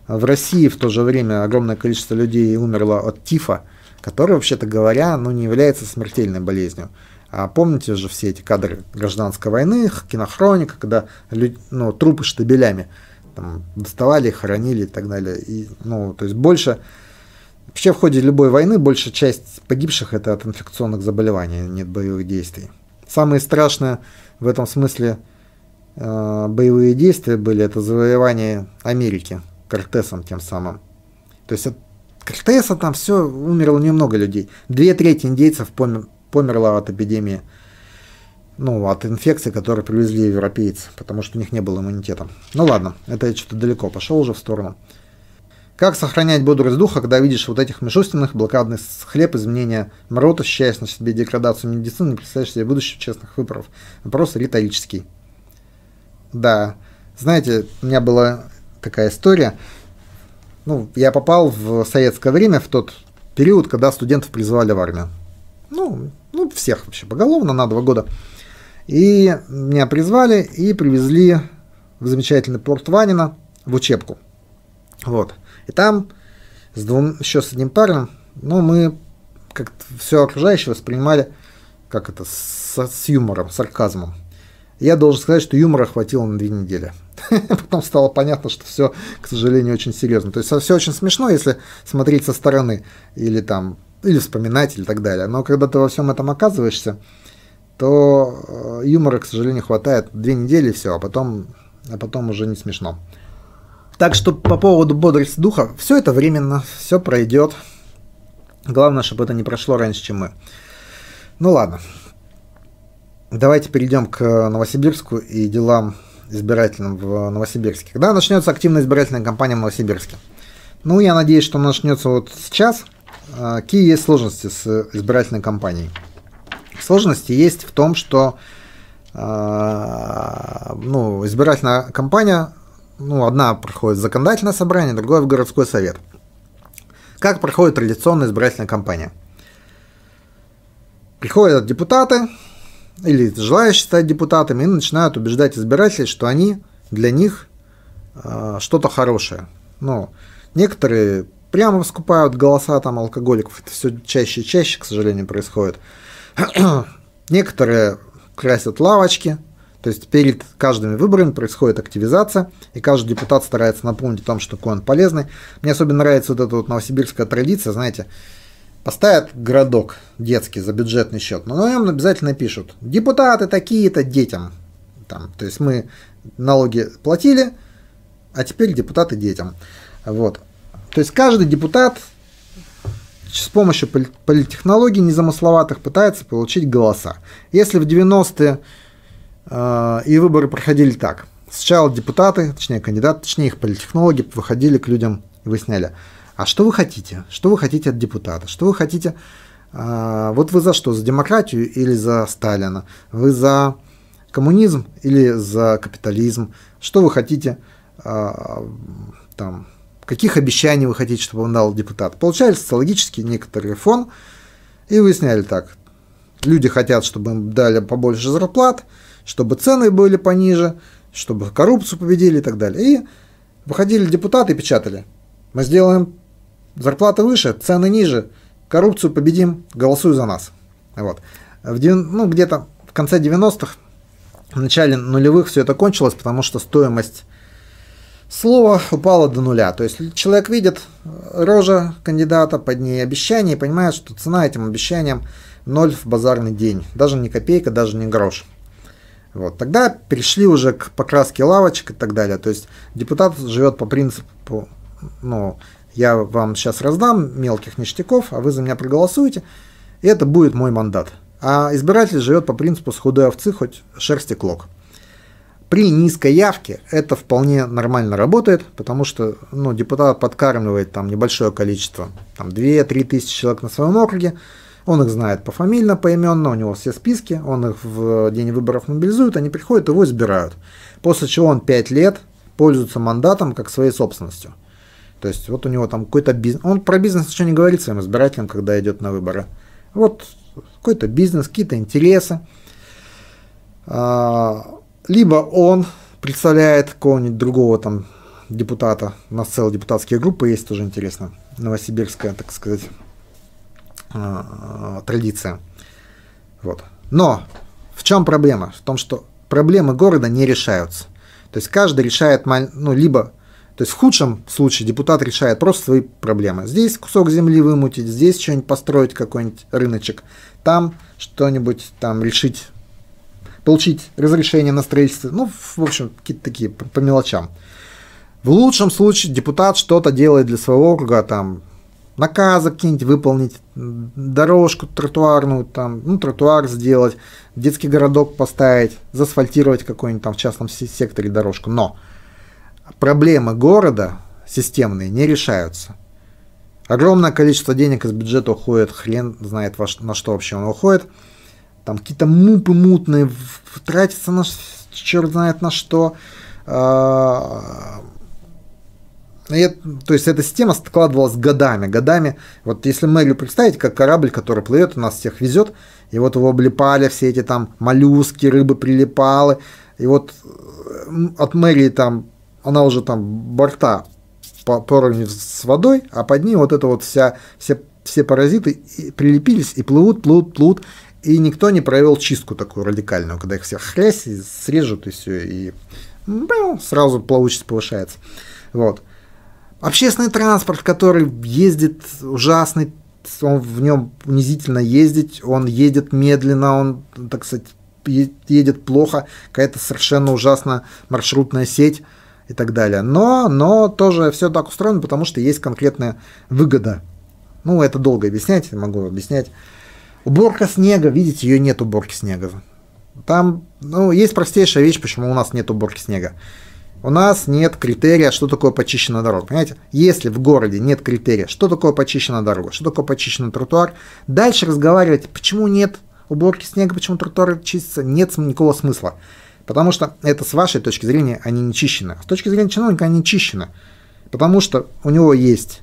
В России в то же время огромное количество людей умерло от тифа, который, вообще-то говоря, ну, не является смертельной болезнью. А помните же все эти кадры гражданской войны, кинохроника, когда люди, ну, трупы штабелями там, доставали, хоронили и так далее. И, ну, то есть больше... Вообще в ходе любой войны большая часть погибших это от инфекционных заболеваний, а нет боевых действий. Самые страшные в этом смысле э, боевые действия были это завоевание Америки Кортесом тем самым. То есть от Кортеса там все умерло немного людей. Две трети индейцев помер, померла от эпидемии, ну, от инфекции, которую привезли европейцы, потому что у них не было иммунитета. Ну ладно, это я что-то далеко пошел уже в сторону. Как сохранять бодрость духа, когда видишь вот этих мишустиных, блокадный хлеб, изменения мрот, ощущаешь на себе деградацию медицины, представляешь себе будущих честных выборов? Вопрос риторический. Да, знаете, у меня была такая история. Ну, я попал в советское время, в тот период, когда студентов призывали в армию. Ну, ну, всех вообще поголовно на два года. И меня призвали и привезли в замечательный порт Ванина в учебку. Вот. И там с двум, еще с одним парнем, ну, мы как-то все окружающее воспринимали как это, с, с юмором, сарказмом. Я должен сказать, что юмора хватило на две недели. [laughs] Потом стало понятно, что все, к сожалению, очень серьезно. То есть все очень смешно, если смотреть со стороны или там или вспоминать, или так далее. Но когда ты во всем этом оказываешься, то э, юмора, к сожалению, хватает две недели и все, а потом, а потом уже не смешно. Так что по поводу бодрости духа, все это временно, все пройдет. Главное, чтобы это не прошло раньше, чем мы. Ну ладно. Давайте перейдем к Новосибирску и делам избирательным в Новосибирске. Когда начнется активная избирательная кампания в Новосибирске? Ну, я надеюсь, что она начнется вот сейчас – какие есть сложности с избирательной кампанией? Сложности есть в том, что а, ну, избирательная кампания, ну, одна проходит в законодательное собрание, другая в городской совет. Как проходит традиционная избирательная кампания? Приходят депутаты или желающие стать депутатами и начинают убеждать избирателей, что они для них э, что-то хорошее. Ну, некоторые прямо скупают голоса там алкоголиков. Это все чаще и чаще, к сожалению, происходит. [clears throat] Некоторые красят лавочки, то есть перед каждыми выборами происходит активизация, и каждый депутат старается напомнить о том, что какой он полезный. Мне особенно нравится вот эта вот новосибирская традиция, знаете, поставят городок детский за бюджетный счет, но на нем обязательно пишут депутаты такие-то детям. Там, то есть мы налоги платили, а теперь депутаты детям. Вот. То есть каждый депутат с помощью политтехнологий незамысловатых пытается получить голоса. Если в 90-е э, и выборы проходили так. Сначала депутаты, точнее кандидаты, точнее их политтехнологи выходили к людям и выясняли, а что вы хотите? Что вы хотите от депутата? Что вы хотите? Э, вот вы за что? За демократию или за Сталина? Вы за коммунизм или за капитализм? Что вы хотите э, там каких обещаний вы хотите, чтобы он дал депутат. Получали социологический некоторый фон и выясняли так. Люди хотят, чтобы им дали побольше зарплат, чтобы цены были пониже, чтобы коррупцию победили и так далее. И выходили депутаты и печатали. Мы сделаем зарплаты выше, цены ниже, коррупцию победим, голосуй за нас. Вот. В, ну, где-то в конце 90-х, в начале нулевых все это кончилось, потому что стоимость слово упало до нуля. То есть человек видит рожа кандидата, под ней обещание и понимает, что цена этим обещаниям ноль в базарный день. Даже не копейка, даже не грош. Вот. Тогда перешли уже к покраске лавочек и так далее. То есть депутат живет по принципу, ну, я вам сейчас раздам мелких ништяков, а вы за меня проголосуете, и это будет мой мандат. А избиратель живет по принципу с худой овцы хоть шерсти клок. При низкой явке это вполне нормально работает, потому что ну, депутат подкармливает там небольшое количество, там 2-3 тысячи человек на своем округе, Он их знает пофамильно, поименно, у него все списки, он их в день выборов мобилизует, они приходят, его избирают. После чего он 5 лет пользуется мандатом как своей собственностью. То есть вот у него там какой-то бизнес. Он про бизнес ничего не говорит своим избирателям, когда идет на выборы. Вот какой-то бизнес, какие-то интересы. А, либо он представляет какого-нибудь другого там депутата. У нас целые депутатские группы есть, тоже интересно. Новосибирская, так сказать, а, традиция. Вот. Но в чем проблема? В том, что проблемы города не решаются. То есть каждый решает, ну, либо, то есть в худшем случае депутат решает просто свои проблемы. Здесь кусок земли вымутить, здесь что-нибудь построить, какой-нибудь рыночек, там что-нибудь там решить, получить разрешение на строительство, ну, в общем, какие-то такие по, по мелочам. В лучшем случае депутат что-то делает для своего округа, там, наказы какие-нибудь выполнить, дорожку тротуарную, там, ну, тротуар сделать, детский городок поставить, засфальтировать какой-нибудь там в частном секторе дорожку. Но проблемы города системные не решаются. Огромное количество денег из бюджета уходит, хрен знает на что вообще он уходит. Там какие-то мупы мутные, тратятся на черт знает на что. А, и, то есть эта система складывалась годами, годами. Вот если мэрию представить, как корабль, который плывет, у нас всех везет, и вот его облипали все эти там моллюски, рыбы прилипалы, и вот от мэрии там, она уже там борта по, поровню с водой, а под ней вот это вот вся, все, все паразиты прилепились и плывут, плывут, плывут, и никто не провел чистку такую радикальную, когда их всех хрясь срежут и все, и ну, сразу плавучесть повышается. Вот. Общественный транспорт, который ездит ужасный, он в нем унизительно ездить, он едет медленно, он, так сказать, едет плохо, какая-то совершенно ужасная маршрутная сеть и так далее. Но, но тоже все так устроено, потому что есть конкретная выгода. Ну, это долго объяснять, могу объяснять. Уборка снега, видите, ее нет уборки снега. Там, ну, есть простейшая вещь, почему у нас нет уборки снега у нас нет критерия, что такое почищенная дорога. Понимаете? Если в городе нет критерия, что такое почищенная дорога, что такое почищенный тротуар, дальше разговаривать, почему нет уборки снега, почему тротуары чистятся, нет никакого смысла. Потому что это с вашей точки зрения они не чищены. С точки зрения чиновника они чищены. Потому что у него есть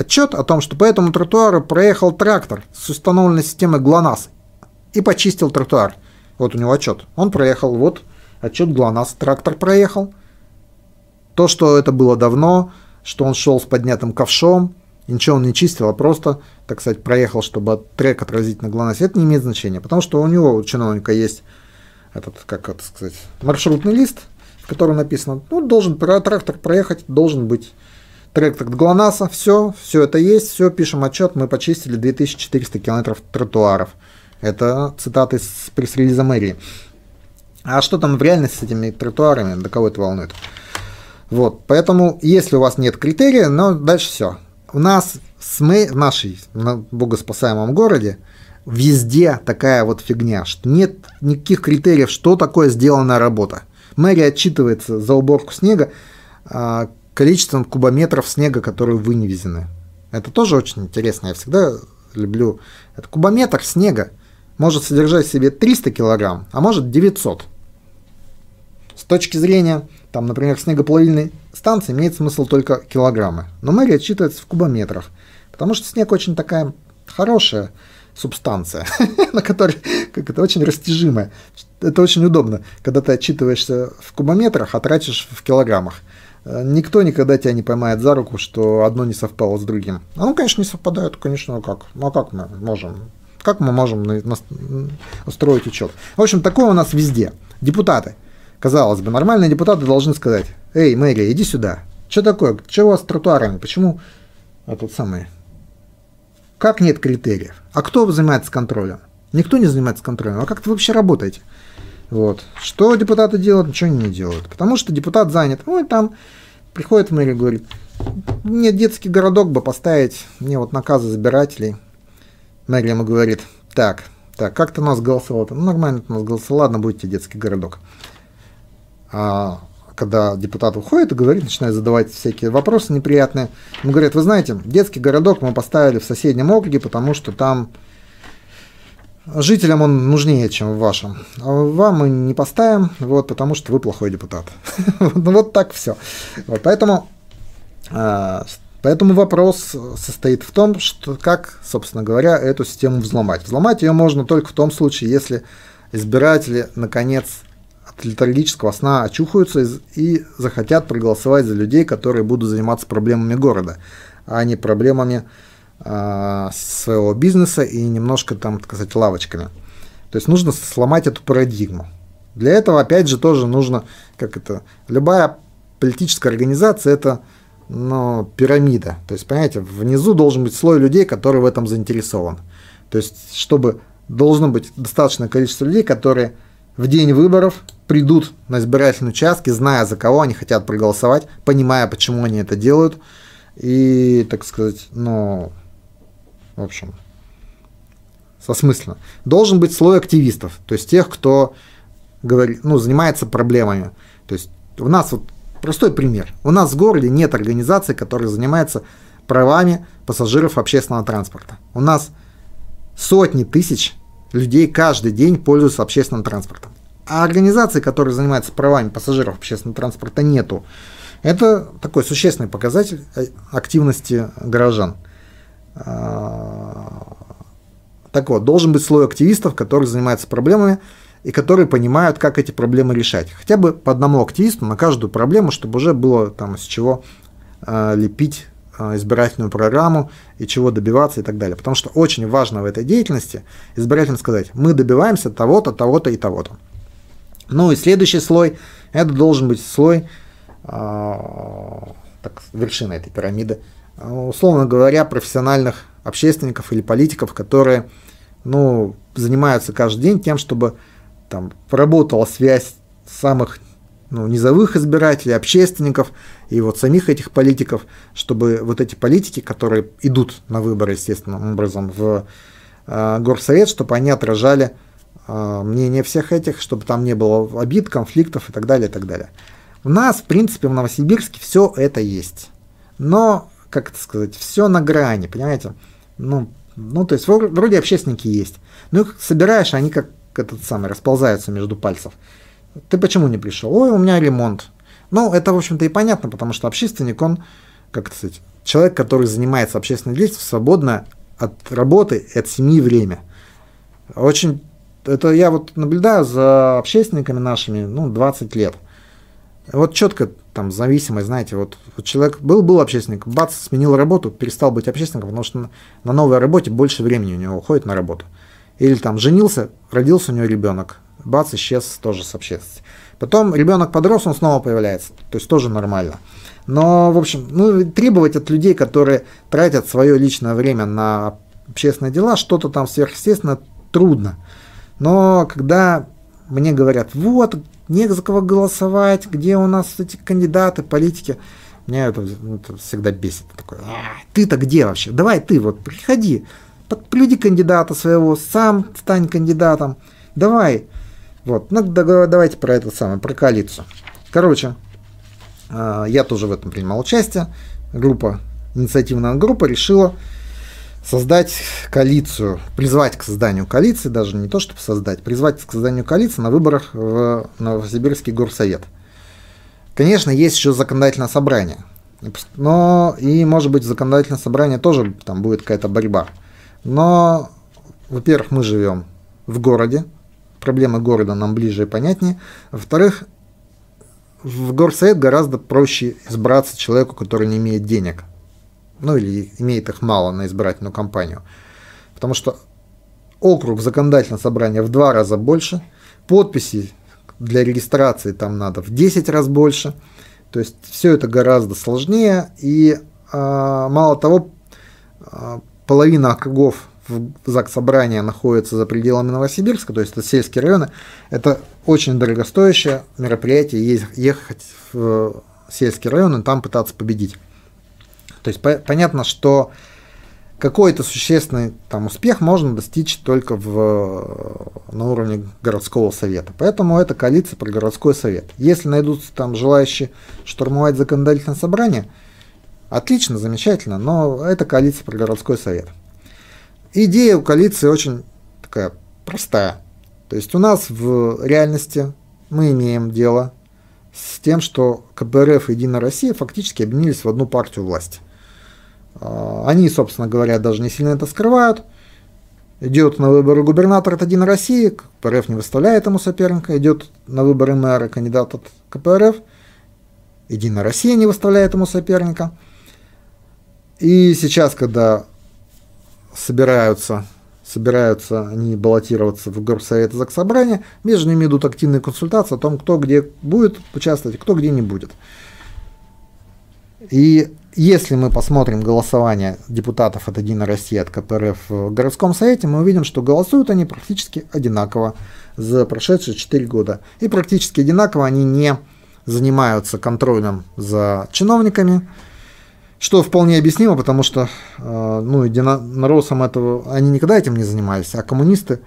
отчет о том, что по этому тротуару проехал трактор с установленной системой ГЛОНАСС и почистил тротуар. Вот у него отчет. Он проехал, вот отчет ГЛОНАСС, трактор проехал. То, что это было давно, что он шел с поднятым ковшом, и ничего он не чистил, а просто, так сказать, проехал, чтобы трек отразить на ГЛОНАССе, это не имеет значения, потому что у него, у чиновника, есть этот, как это сказать, маршрутный лист, в котором написано, ну, должен трактор проехать, должен быть трек от ГЛОНАССа, все, все это есть, все, пишем отчет, мы почистили 2400 километров тротуаров. Это цитаты с пресс-релиза мэрии. А что там в реальности с этими тротуарами, до кого это волнует? Вот, поэтому, если у вас нет критерия, но дальше все. У нас с мы, в нашей на богоспасаемом городе везде такая вот фигня, что нет никаких критериев, что такое сделанная работа. Мэрия отчитывается за уборку снега а, количеством кубометров снега, которые вынесены. Это тоже очень интересно, я всегда люблю. Это кубометр снега может содержать в себе 300 килограмм, а может 900. С точки зрения, там, например, снегоплавильной станции имеет смысл только килограммы, но мэрия отчитывается в кубометрах, потому что снег очень такая хорошая субстанция, [laughs] на которой как это очень растяжимая. Это очень удобно, когда ты отчитываешься в кубометрах, а тратишь в килограммах. Э, никто никогда тебя не поймает за руку, что одно не совпало с другим. А ну, конечно, не совпадают, конечно, ну как? Ну а как мы можем? Как мы можем устроить учет? В общем, такое у нас везде. Депутаты. Казалось бы, нормальные депутаты должны сказать, эй, мэрия, иди сюда. Что такое? Что у вас с тротуарами? Почему тут самое? Как нет критериев? А кто занимается контролем? Никто не занимается контролем. А как вы вообще работаете? Вот. Что депутаты делают? Ничего не делают. Потому что депутат занят. Ну и там приходит в мэрию и говорит, мне детский городок бы поставить, мне вот наказы избирателей. Мэрия ему говорит, так, так, как ты у нас голосовал? Ну, нормально у нас голосовал, ладно, будете детский городок. А когда депутат выходит и говорит, начинает задавать всякие вопросы неприятные, ему говорят, вы знаете, детский городок мы поставили в соседнем округе, потому что там жителям он нужнее, чем в вашем. А вам мы не поставим, вот, потому что вы плохой депутат. [laughs] ну вот так все. Вот, поэтому, э, поэтому вопрос состоит в том, что как, собственно говоря, эту систему взломать. Взломать ее можно только в том случае, если избиратели наконец от летаргического сна очухаются и захотят проголосовать за людей, которые будут заниматься проблемами города, а не проблемами своего бизнеса и немножко там, так сказать, лавочками. То есть нужно сломать эту парадигму. Для этого, опять же, тоже нужно, как это, любая политическая организация – это ну, пирамида. То есть, понимаете, внизу должен быть слой людей, которые в этом заинтересован. То есть, чтобы должно быть достаточное количество людей, которые в день выборов придут на избирательные участки, зная, за кого они хотят проголосовать, понимая, почему они это делают, и, так сказать, ну, в общем, со смыслом. Должен быть слой активистов, то есть тех, кто говорит, ну, занимается проблемами. То есть у нас вот простой пример. У нас в городе нет организации, которая занимается правами пассажиров общественного транспорта. У нас сотни тысяч людей каждый день пользуются общественным транспортом. А организации, которые занимаются правами пассажиров общественного транспорта, нету. Это такой существенный показатель э, активности горожан. А, так вот, должен быть слой активистов, которые занимаются проблемами и которые понимают, как эти проблемы решать. Хотя бы по одному активисту на каждую проблему, чтобы уже было там с чего э, лепить э, избирательную программу и чего добиваться и так далее. Потому что очень важно в этой деятельности избирателям сказать, мы добиваемся того-то, того-то и того-то. Ну и следующий слой, это должен быть слой, э, так, вершина этой пирамиды, условно говоря, профессиональных общественников или политиков, которые ну, занимаются каждый день тем, чтобы там проработала связь самых ну, низовых избирателей, общественников и вот самих этих политиков, чтобы вот эти политики, которые идут на выборы естественным образом в э, горсовет, чтобы они отражали э, мнение всех этих, чтобы там не было обид, конфликтов и так далее, и так далее. У нас, в принципе, в Новосибирске все это есть. Но как это сказать, все на грани, понимаете? Ну, ну, то есть вроде общественники есть. Ну, их собираешь, они как этот самый расползаются между пальцев. Ты почему не пришел? Ой, у меня ремонт. Ну, это, в общем-то, и понятно, потому что общественник, он, как это сказать, человек, который занимается общественной деятельностью, свободно от работы и от семьи время. Очень, это я вот наблюдаю за общественниками нашими, ну, 20 лет. Вот четко там зависимость, знаете, вот, вот человек был, был общественник, бац, сменил работу, перестал быть общественником, потому что на, на новой работе больше времени у него уходит на работу. Или там женился, родился у него ребенок, бац, исчез тоже с общественности. Потом ребенок подрос, он снова появляется, то есть тоже нормально. Но, в общем, ну, требовать от людей, которые тратят свое личное время на общественные дела, что-то там сверхъестественно трудно. Но когда мне говорят, вот, не за кого голосовать, где у нас эти кандидаты, политики. Меня это, это всегда бесит. Такой, а, ты-то где вообще? Давай ты вот приходи, подплюди кандидата своего, сам стань кандидатом. Давай. Вот, ну давайте про это самое, про коалицию. Короче, а, я тоже в этом принимал участие. Группа, инициативная группа решила создать коалицию, призвать к созданию коалиции, даже не то чтобы создать, призвать к созданию коалиции на выборах в Новосибирский горсовет. Конечно, есть еще законодательное собрание, но и, может быть, законодательное собрание тоже там будет какая-то борьба. Но, во-первых, мы живем в городе, проблемы города нам ближе и понятнее. Во-вторых, в горсовет гораздо проще избраться человеку, который не имеет денег ну или имеет их мало на избирательную кампанию. Потому что округ законодательного собрания в два раза больше, подписи для регистрации там надо в 10 раз больше. То есть все это гораздо сложнее. И а, мало того, а, половина округов в ЗАГС собрания находится за пределами Новосибирска, то есть это сельские районы. Это очень дорогостоящее мероприятие ехать в сельский район и там пытаться победить. То есть по понятно, что какой-то существенный там, успех можно достичь только в, на уровне городского совета. Поэтому это коалиция про городской совет. Если найдутся там желающие штурмовать законодательное собрание, отлично, замечательно, но это коалиция про городской совет. Идея у коалиции очень такая простая. То есть у нас в реальности мы имеем дело с тем, что КПРФ и Единая Россия фактически объединились в одну партию власти. А, они, собственно говоря, даже не сильно это скрывают. Идет на выборы губернатора от Единой России, КПРФ не выставляет ему соперника. Идет на выборы мэра кандидат от КПРФ, Единая Россия не выставляет ему соперника. И сейчас, когда собираются, собираются они баллотироваться в Горсовет и Заксобрание, между ними идут активные консультации о том, кто где будет участвовать, кто где не будет. И если мы посмотрим голосование депутатов от «Единой России», от КПРФ в городском совете, мы увидим, что голосуют они практически одинаково за прошедшие 4 года. И практически одинаково они не занимаются контролем за чиновниками, что вполне объяснимо, потому что э, ну, единороссам этого они никогда этим не занимались, а коммунисты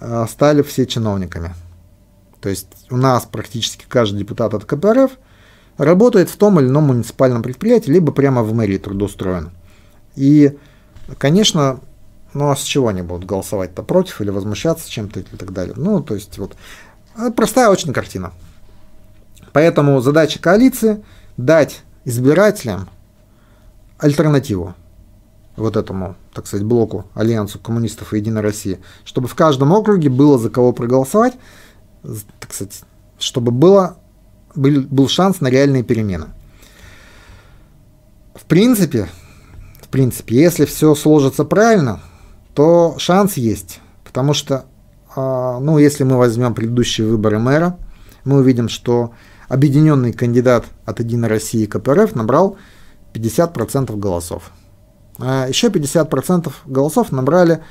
э, стали все чиновниками. То есть у нас практически каждый депутат от КПРФ – работает в том или ином муниципальном предприятии, либо прямо в мэрии трудоустроен. И, конечно, ну а с чего они будут голосовать-то против или возмущаться чем-то и так далее. Ну, то есть вот э, простая очень картина. Поэтому задача коалиции дать избирателям альтернативу вот этому, так сказать, блоку Альянсу коммунистов и Единой России, чтобы в каждом округе было за кого проголосовать, так сказать, чтобы было был, был шанс на реальные перемены. В принципе, в принципе, если все сложится правильно, то шанс есть. Потому что, э, ну, если мы возьмем предыдущие выборы мэра, мы увидим, что объединенный кандидат от Единой России КПРФ набрал 50% голосов. А еще 50% голосов набрали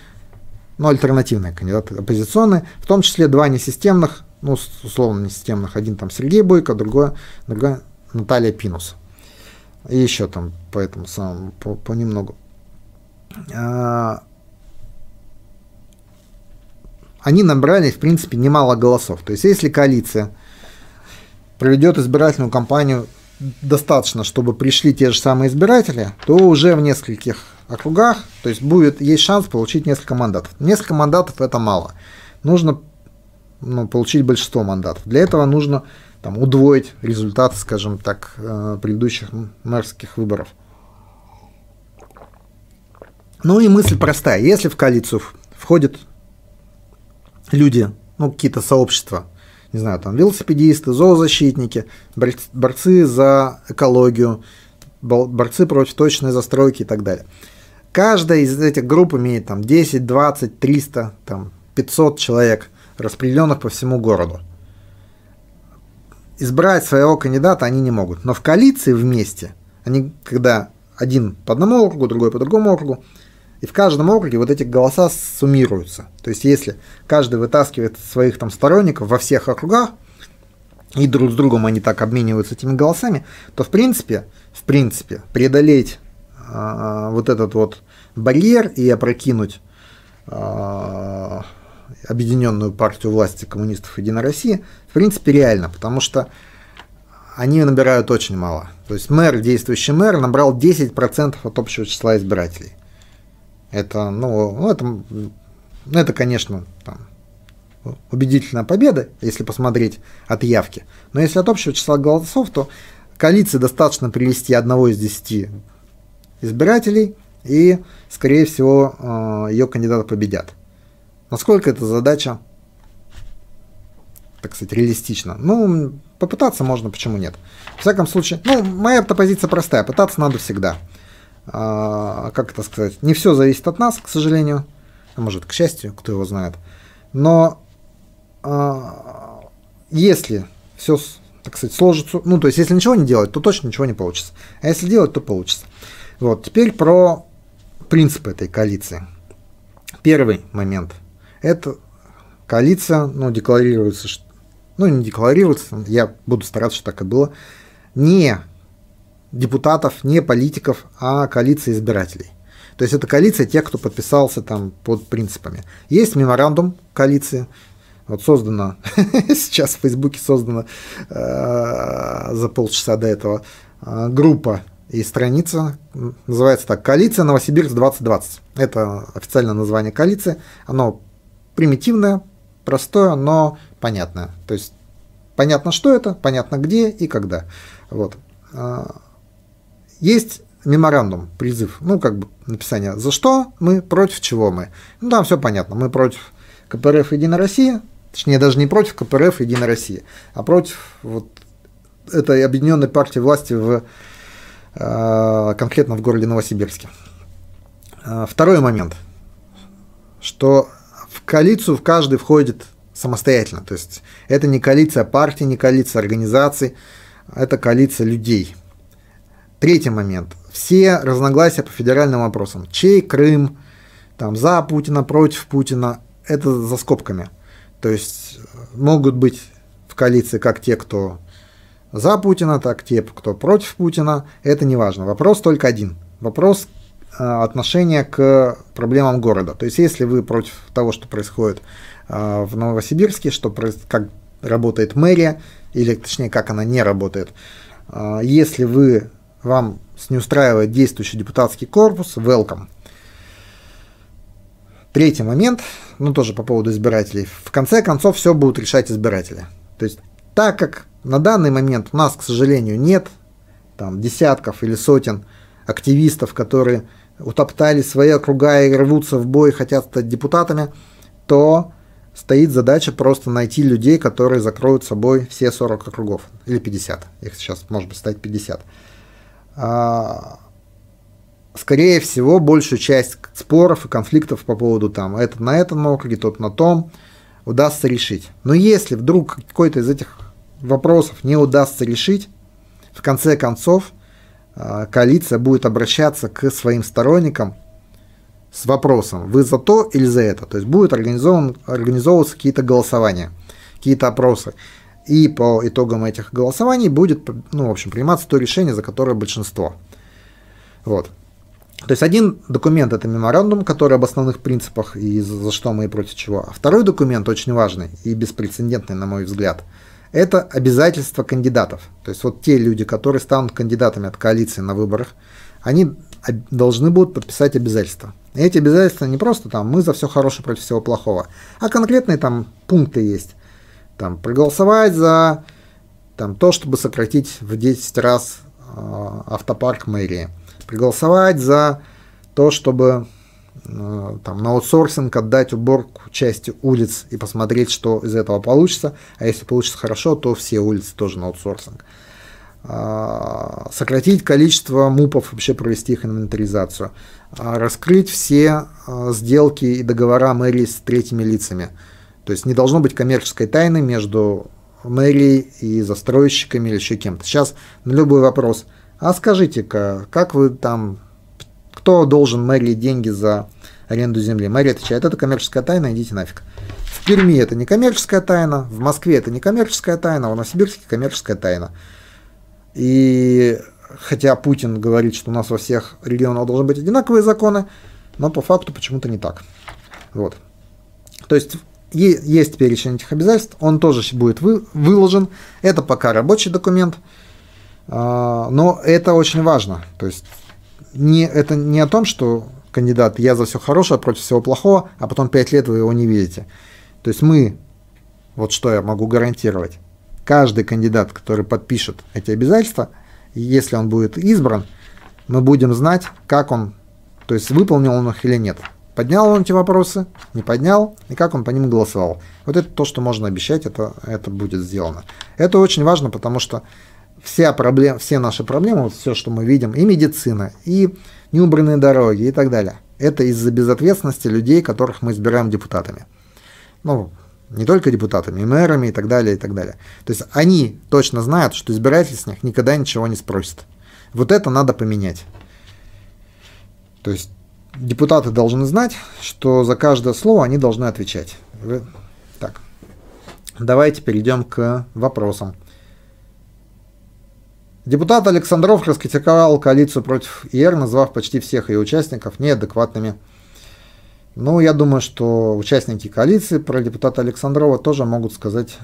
ну, альтернативные кандидаты оппозиционные, в том числе два несистемных ну, условно несистемных. Один там Сергей Бойко, другой, другая Наталья Пинус. И еще там по этому самому, по, понемногу. А, они набрали, в принципе, немало голосов. То есть, если коалиция проведет избирательную кампанию достаточно, чтобы пришли те же самые избиратели, то уже в нескольких округах, то есть будет есть шанс получить несколько мандатов. Несколько мандатов это мало. Нужно ну, получить большинство мандатов. Для этого нужно там, удвоить результаты, скажем так, э, предыдущих мэрских выборов. Ну и мысль простая. Если в коалицию входят люди, ну, какие-то сообщества, не знаю, там велосипедисты, зоозащитники, борцы за экологию, борцы против точной застройки и так далее. Каждая из этих групп имеет там 10, 20, 300, там 500 человек распределенных по всему городу. Избрать своего кандидата они не могут. Но в коалиции вместе, они когда один по одному округу, другой по другому округу, и в каждом округе вот эти голоса суммируются. То есть если каждый вытаскивает своих там сторонников во всех округах, и друг с другом они так обмениваются этими голосами, то в принципе, в принципе, преодолеть э, вот этот вот барьер и опрокинуть э, объединенную партию власти коммунистов Единой России, в принципе, реально, потому что они набирают очень мало. То есть мэр, действующий мэр, набрал 10% от общего числа избирателей. Это, ну, ну это, ну, это, конечно, там, убедительная победа, если посмотреть от явки. Но если от общего числа голосов, то коалиции достаточно привести одного из десяти избирателей, и, скорее всего, э, ее кандидаты победят. Насколько эта задача, так сказать, реалистична? Ну, попытаться можно, почему нет? В всяком случае, ну, моя позиция простая, пытаться надо всегда. А, как это сказать? Не все зависит от нас, к сожалению. А может, к счастью, кто его знает. Но а, если все, так сказать, сложится, ну, то есть, если ничего не делать, то точно ничего не получится. А если делать, то получится. Вот, теперь про принципы этой коалиции. Первый момент эта коалиция, ну, декларируется, ну, не декларируется, я буду стараться, чтобы так и было, не депутатов, не политиков, а коалиция избирателей. То есть это коалиция тех, кто подписался там под принципами. Есть меморандум коалиции, вот создано, [laughs] сейчас в Фейсбуке создана э, за полчаса до этого э, группа и страница, называется так, «Коалиция Новосибирск 2020». Это официальное название коалиции, оно примитивное, простое, но понятное. То есть понятно, что это, понятно где и когда. Вот. А, есть меморандум, призыв, ну, как бы написание, за что мы, против чего мы. Ну, там все понятно, мы против КПРФ «Единая Россия», точнее, даже не против КПРФ «Единая Россия», а против вот этой объединенной партии власти в, а, конкретно в городе Новосибирске. А, второй момент, что коалицию в каждый входит самостоятельно. То есть это не коалиция партий, не коалиция организаций, это коалиция людей. Третий момент. Все разногласия по федеральным вопросам. Чей Крым, там, за Путина, против Путина, это за скобками. То есть могут быть в коалиции как те, кто за Путина, так те, кто против Путина. Это не важно. Вопрос только один. Вопрос э, отношения к проблемам города. То есть если вы против того, что происходит э, в Новосибирске, что как работает мэрия, или точнее, как она не работает. А, если вы, вам не устраивает действующий депутатский корпус, welcome. Третий момент, ну тоже по поводу избирателей. В конце концов, все будут решать избиратели. То есть, так как на данный момент у нас, к сожалению, нет там, десятков или сотен активистов, которые утоптали свои округа и рвутся в бой, хотят стать депутатами, то стоит задача просто найти людей, которые закроют собой все 40 округов, или 50, их сейчас может быть стать 50. А, скорее всего, большую часть споров и конфликтов по поводу там, этот на этом округе, тот на том, удастся решить. Но если вдруг какой-то из этих вопросов не удастся решить, в конце концов, коалиция будет обращаться к своим сторонникам с вопросом, вы за то или за это. То есть будет организован, организовываться какие-то голосования, какие-то опросы. И по итогам этих голосований будет, ну, в общем, приниматься то решение, за которое большинство. Вот. То есть один документ это меморандум, который об основных принципах и за что мы и против чего. А второй документ очень важный и беспрецедентный, на мой взгляд, это обязательства кандидатов. То есть вот те люди, которые станут кандидатами от коалиции на выборах, они должны будут подписать обязательства. И эти обязательства не просто там мы за все хорошее против всего плохого, а конкретные там пункты есть. Там проголосовать за там, то, чтобы сократить в 10 раз э, автопарк мэрии. Проголосовать за то, чтобы там, на аутсорсинг отдать уборку части улиц и посмотреть, что из этого получится. А если получится хорошо, то все улицы тоже на аутсорсинг. А, сократить количество МУПов, вообще провести их инвентаризацию, а, раскрыть все а, сделки и договора мэрии с третьими лицами. То есть не должно быть коммерческой тайны между мэрией и застройщиками или еще кем-то. Сейчас на любой вопрос, а скажите-ка, как вы там, кто должен мэрии деньги за аренду земли? Мэрия отвечает, это коммерческая тайна, идите нафиг. В Перми это не коммерческая тайна, в Москве это не коммерческая тайна, в Новосибирске коммерческая тайна. И хотя Путин говорит, что у нас во всех регионах должны быть одинаковые законы, но по факту почему-то не так. Вот. То есть есть перечень этих обязательств, он тоже будет вы, выложен. Это пока рабочий документ, а, но это очень важно. То есть не, это не о том, что кандидат «я за все хорошее, против всего плохого», а потом 5 лет вы его не видите. То есть мы, вот что я могу гарантировать, каждый кандидат, который подпишет эти обязательства, если он будет избран, мы будем знать, как он, то есть выполнил он их или нет. Поднял он эти вопросы, не поднял, и как он по ним голосовал. Вот это то, что можно обещать, это, это будет сделано. Это очень важно, потому что вся проблем, все наши проблемы, вот все, что мы видим, и медицина, и неубранные дороги, и так далее, это из-за безответственности людей, которых мы избираем депутатами. Ну, не только депутатами, и мэрами и так далее, и так далее. То есть они точно знают, что избиратель с них никогда ничего не спросит. Вот это надо поменять. То есть депутаты должны знать, что за каждое слово они должны отвечать. Так, давайте перейдем к вопросам. Депутат Александров раскритиковал коалицию против ИР, назвав почти всех ее участников неадекватными. Ну, я думаю, что участники коалиции про депутата Александрова тоже могут сказать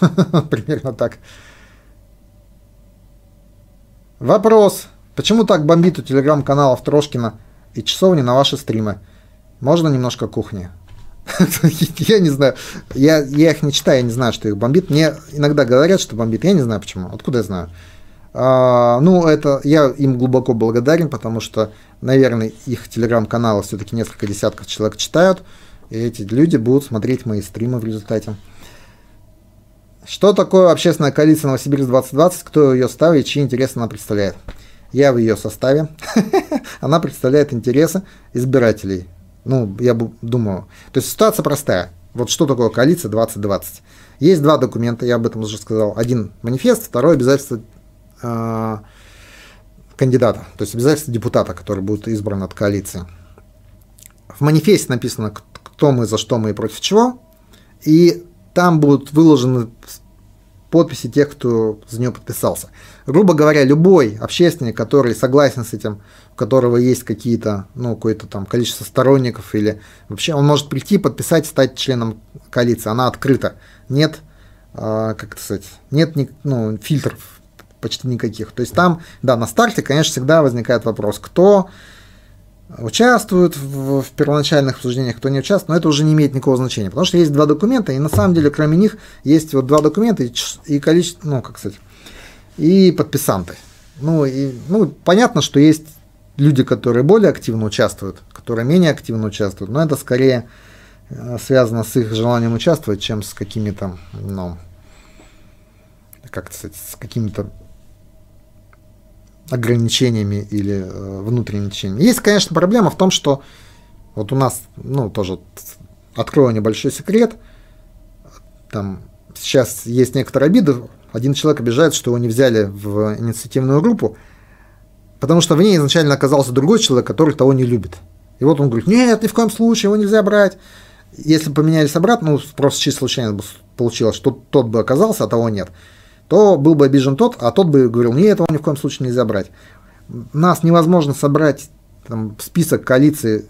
[laughs] примерно так. Вопрос. Почему так бомбит у телеграм-каналов Трошкина и часовни на ваши стримы? Можно немножко кухни? [laughs] я не знаю. Я, я их не читаю, я не знаю, что их бомбит. Мне иногда говорят, что бомбит. Я не знаю почему. Откуда я знаю? А, ну, это я им глубоко благодарен, потому что, наверное, их телеграм-каналы все-таки несколько десятков человек читают, и эти люди будут смотреть мои стримы в результате. Что такое общественная коалиция Новосибирск 2020, кто ее ставит, чьи интересы она представляет? Я в ее составе. [laughs] она представляет интересы избирателей. Ну, я думаю. То есть ситуация простая. Вот что такое коалиция 2020? Есть два документа, я об этом уже сказал. Один манифест, второй обязательство кандидата, то есть обязательство депутата, который будет избран от коалиции. В манифесте написано, кто мы, за что мы и против чего, и там будут выложены подписи тех, кто за нее подписался. Грубо говоря, любой общественник, который согласен с этим, у которого есть какие-то, ну, какое-то там количество сторонников или вообще, он может прийти, подписать, стать членом коалиции. Она открыта. Нет, э, как это сказать, нет ну, фильтров почти никаких. То есть там, да, на старте, конечно, всегда возникает вопрос, кто участвует в, в первоначальных обсуждениях, кто не участвует, но это уже не имеет никакого значения, потому что есть два документа, и на самом деле, кроме них, есть вот два документа и, и количество, ну, как сказать, и подписанты. Ну, и, ну, понятно, что есть люди, которые более активно участвуют, которые менее активно участвуют, но это скорее э, связано с их желанием участвовать, чем с какими-то, ну, как сказать, с какими-то ограничениями или э, внутренними течениями. Есть, конечно, проблема в том, что вот у нас, ну, тоже открою небольшой секрет, там сейчас есть некоторые обиды, один человек обижает, что его не взяли в инициативную группу, потому что в ней изначально оказался другой человек, который того не любит. И вот он говорит, нет, ни в коем случае, его нельзя брать. Если поменялись обратно, ну, просто чисто случайно получилось, что тот бы оказался, а того нет то был бы обижен тот, а тот бы говорил, нет, этого ни в коем случае нельзя брать. Нас невозможно собрать там, список коалиции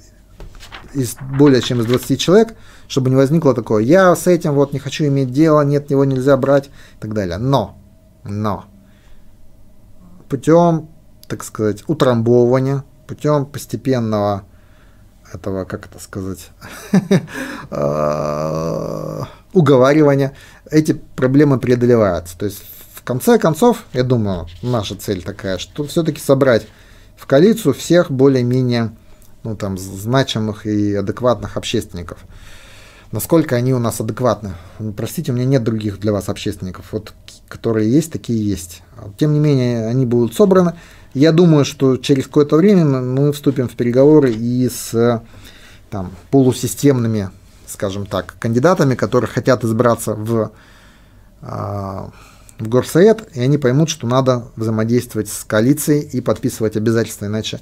из более чем из 20 человек, чтобы не возникло такое, я с этим вот не хочу иметь дело, нет, его нельзя брать и так далее. Но, но, путем, так сказать, утрамбовывания, путем постепенного этого, как это сказать, а, [laughs] уговаривания, эти проблемы преодолеваются. То есть, в конце концов, я думаю, наша цель такая, что все-таки собрать в коалицию всех более-менее ну, там, значимых и адекватных общественников. Насколько они у нас адекватны? Простите, у меня нет других для вас общественников. Вот которые есть, такие есть. Тем не менее, они будут собраны. Я думаю, что через какое-то время мы вступим в переговоры и с там, полусистемными скажем так, кандидатами, которые хотят избраться в, а, в горсовет, и они поймут, что надо взаимодействовать с коалицией и подписывать обязательства, иначе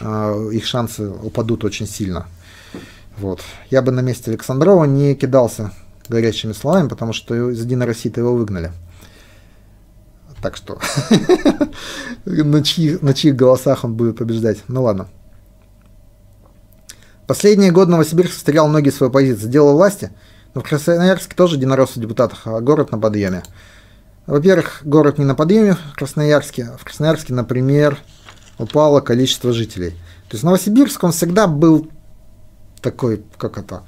а, их шансы упадут очень сильно. Вот. Я бы на месте Александрова не кидался горячими словами, потому что из Единой России-то его выгнали. Так что [laughs] на чьих голосах он будет побеждать. Ну ладно. Последние годы Новосибирск стрелял многие свои позиции, делал власти, но в Красноярске тоже единорос в а город на подъеме. Во-первых, город не на подъеме в Красноярске. В Красноярске, например, упало количество жителей. То есть Новосибирск, он всегда был такой, как это,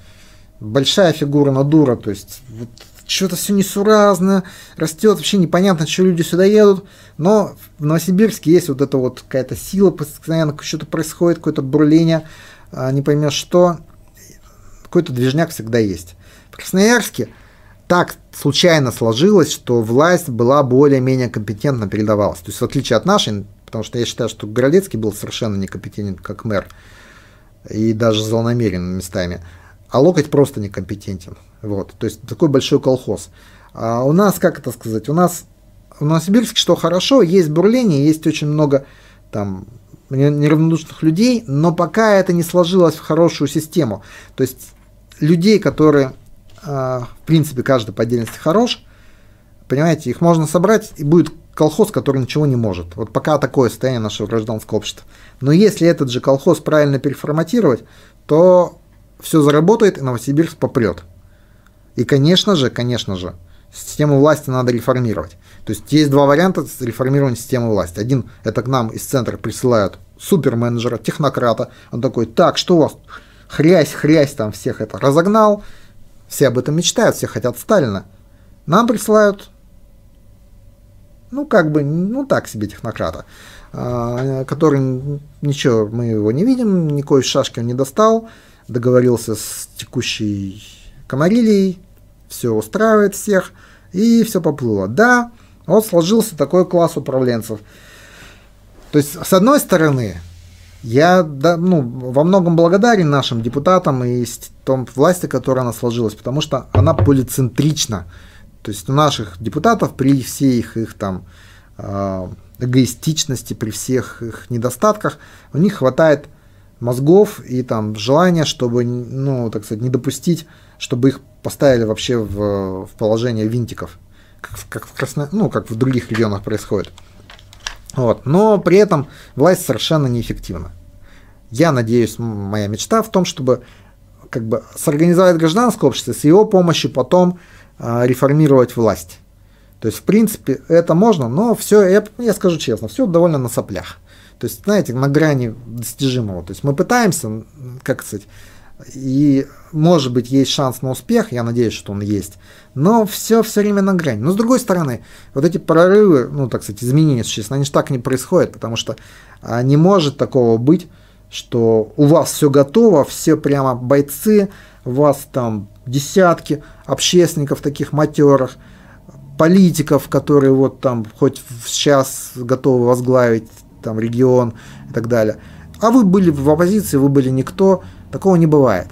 большая фигура на дура, то есть вот, что-то все несуразно, растет, вообще непонятно, что люди сюда едут, но в Новосибирске есть вот эта вот какая-то сила, постоянно что-то происходит, какое-то бурление, а, не поймешь что, какой-то движняк всегда есть. В Красноярске так случайно сложилось, что власть была более-менее компетентно передавалась. То есть в отличие от нашей, потому что я считаю, что Городецкий был совершенно некомпетентен как мэр и даже злонамерен местами, а Локоть просто некомпетентен. Вот, то есть такой большой колхоз. А у нас, как это сказать, у нас в Новосибирске что хорошо, есть бурление, есть очень много там неравнодушных людей, но пока это не сложилось в хорошую систему. То есть людей, которые, э, в принципе, каждый по отдельности хорош, понимаете, их можно собрать, и будет колхоз, который ничего не может. Вот пока такое состояние нашего гражданского общества. Но если этот же колхоз правильно переформатировать, то все заработает, и Новосибирск попрет. И, конечно же, конечно же, систему власти надо реформировать. То есть есть два варианта реформирования системы власти. Один – это к нам из центра присылают суперменеджера, технократа. Он такой, так, что у вас? Хрясь, хрясь там всех это разогнал. Все об этом мечтают, все хотят Сталина. Нам присылают, ну, как бы, ну, так себе технократа, а, который, ничего, мы его не видим, никакой шашки он не достал, договорился с текущей Комарилией, все устраивает всех, и все поплыло. Да, вот сложился такой класс управленцев. То есть, с одной стороны, я да, ну, во многом благодарен нашим депутатам и том власти, которая она сложилась, потому что она полицентрична. То есть у наших депутатов при всех их там а, эгоистичности, при всех их недостатках, у них хватает мозгов и там желания, чтобы, ну, так сказать, не допустить, чтобы их поставили вообще в, в положение винтиков, как, в Красно... ну, как в других регионах происходит. Вот. Но при этом власть совершенно неэффективна. Я надеюсь, моя мечта в том, чтобы как бы сорганизовать гражданское общество, с его помощью потом э, реформировать власть. То есть, в принципе, это можно, но все, я, я скажу честно, все довольно на соплях. То есть, знаете, на грани достижимого. То есть мы пытаемся, как сказать, и может быть есть шанс на успех, я надеюсь, что он есть, но все все время на грани. Но с другой стороны, вот эти прорывы, ну так сказать, изменения существенно, они же так не происходят, потому что а, не может такого быть, что у вас все готово, все прямо бойцы, у вас там десятки общественников таких матерых, политиков, которые вот там хоть сейчас готовы возглавить там регион и так далее. А вы были в оппозиции, вы были никто, такого не бывает.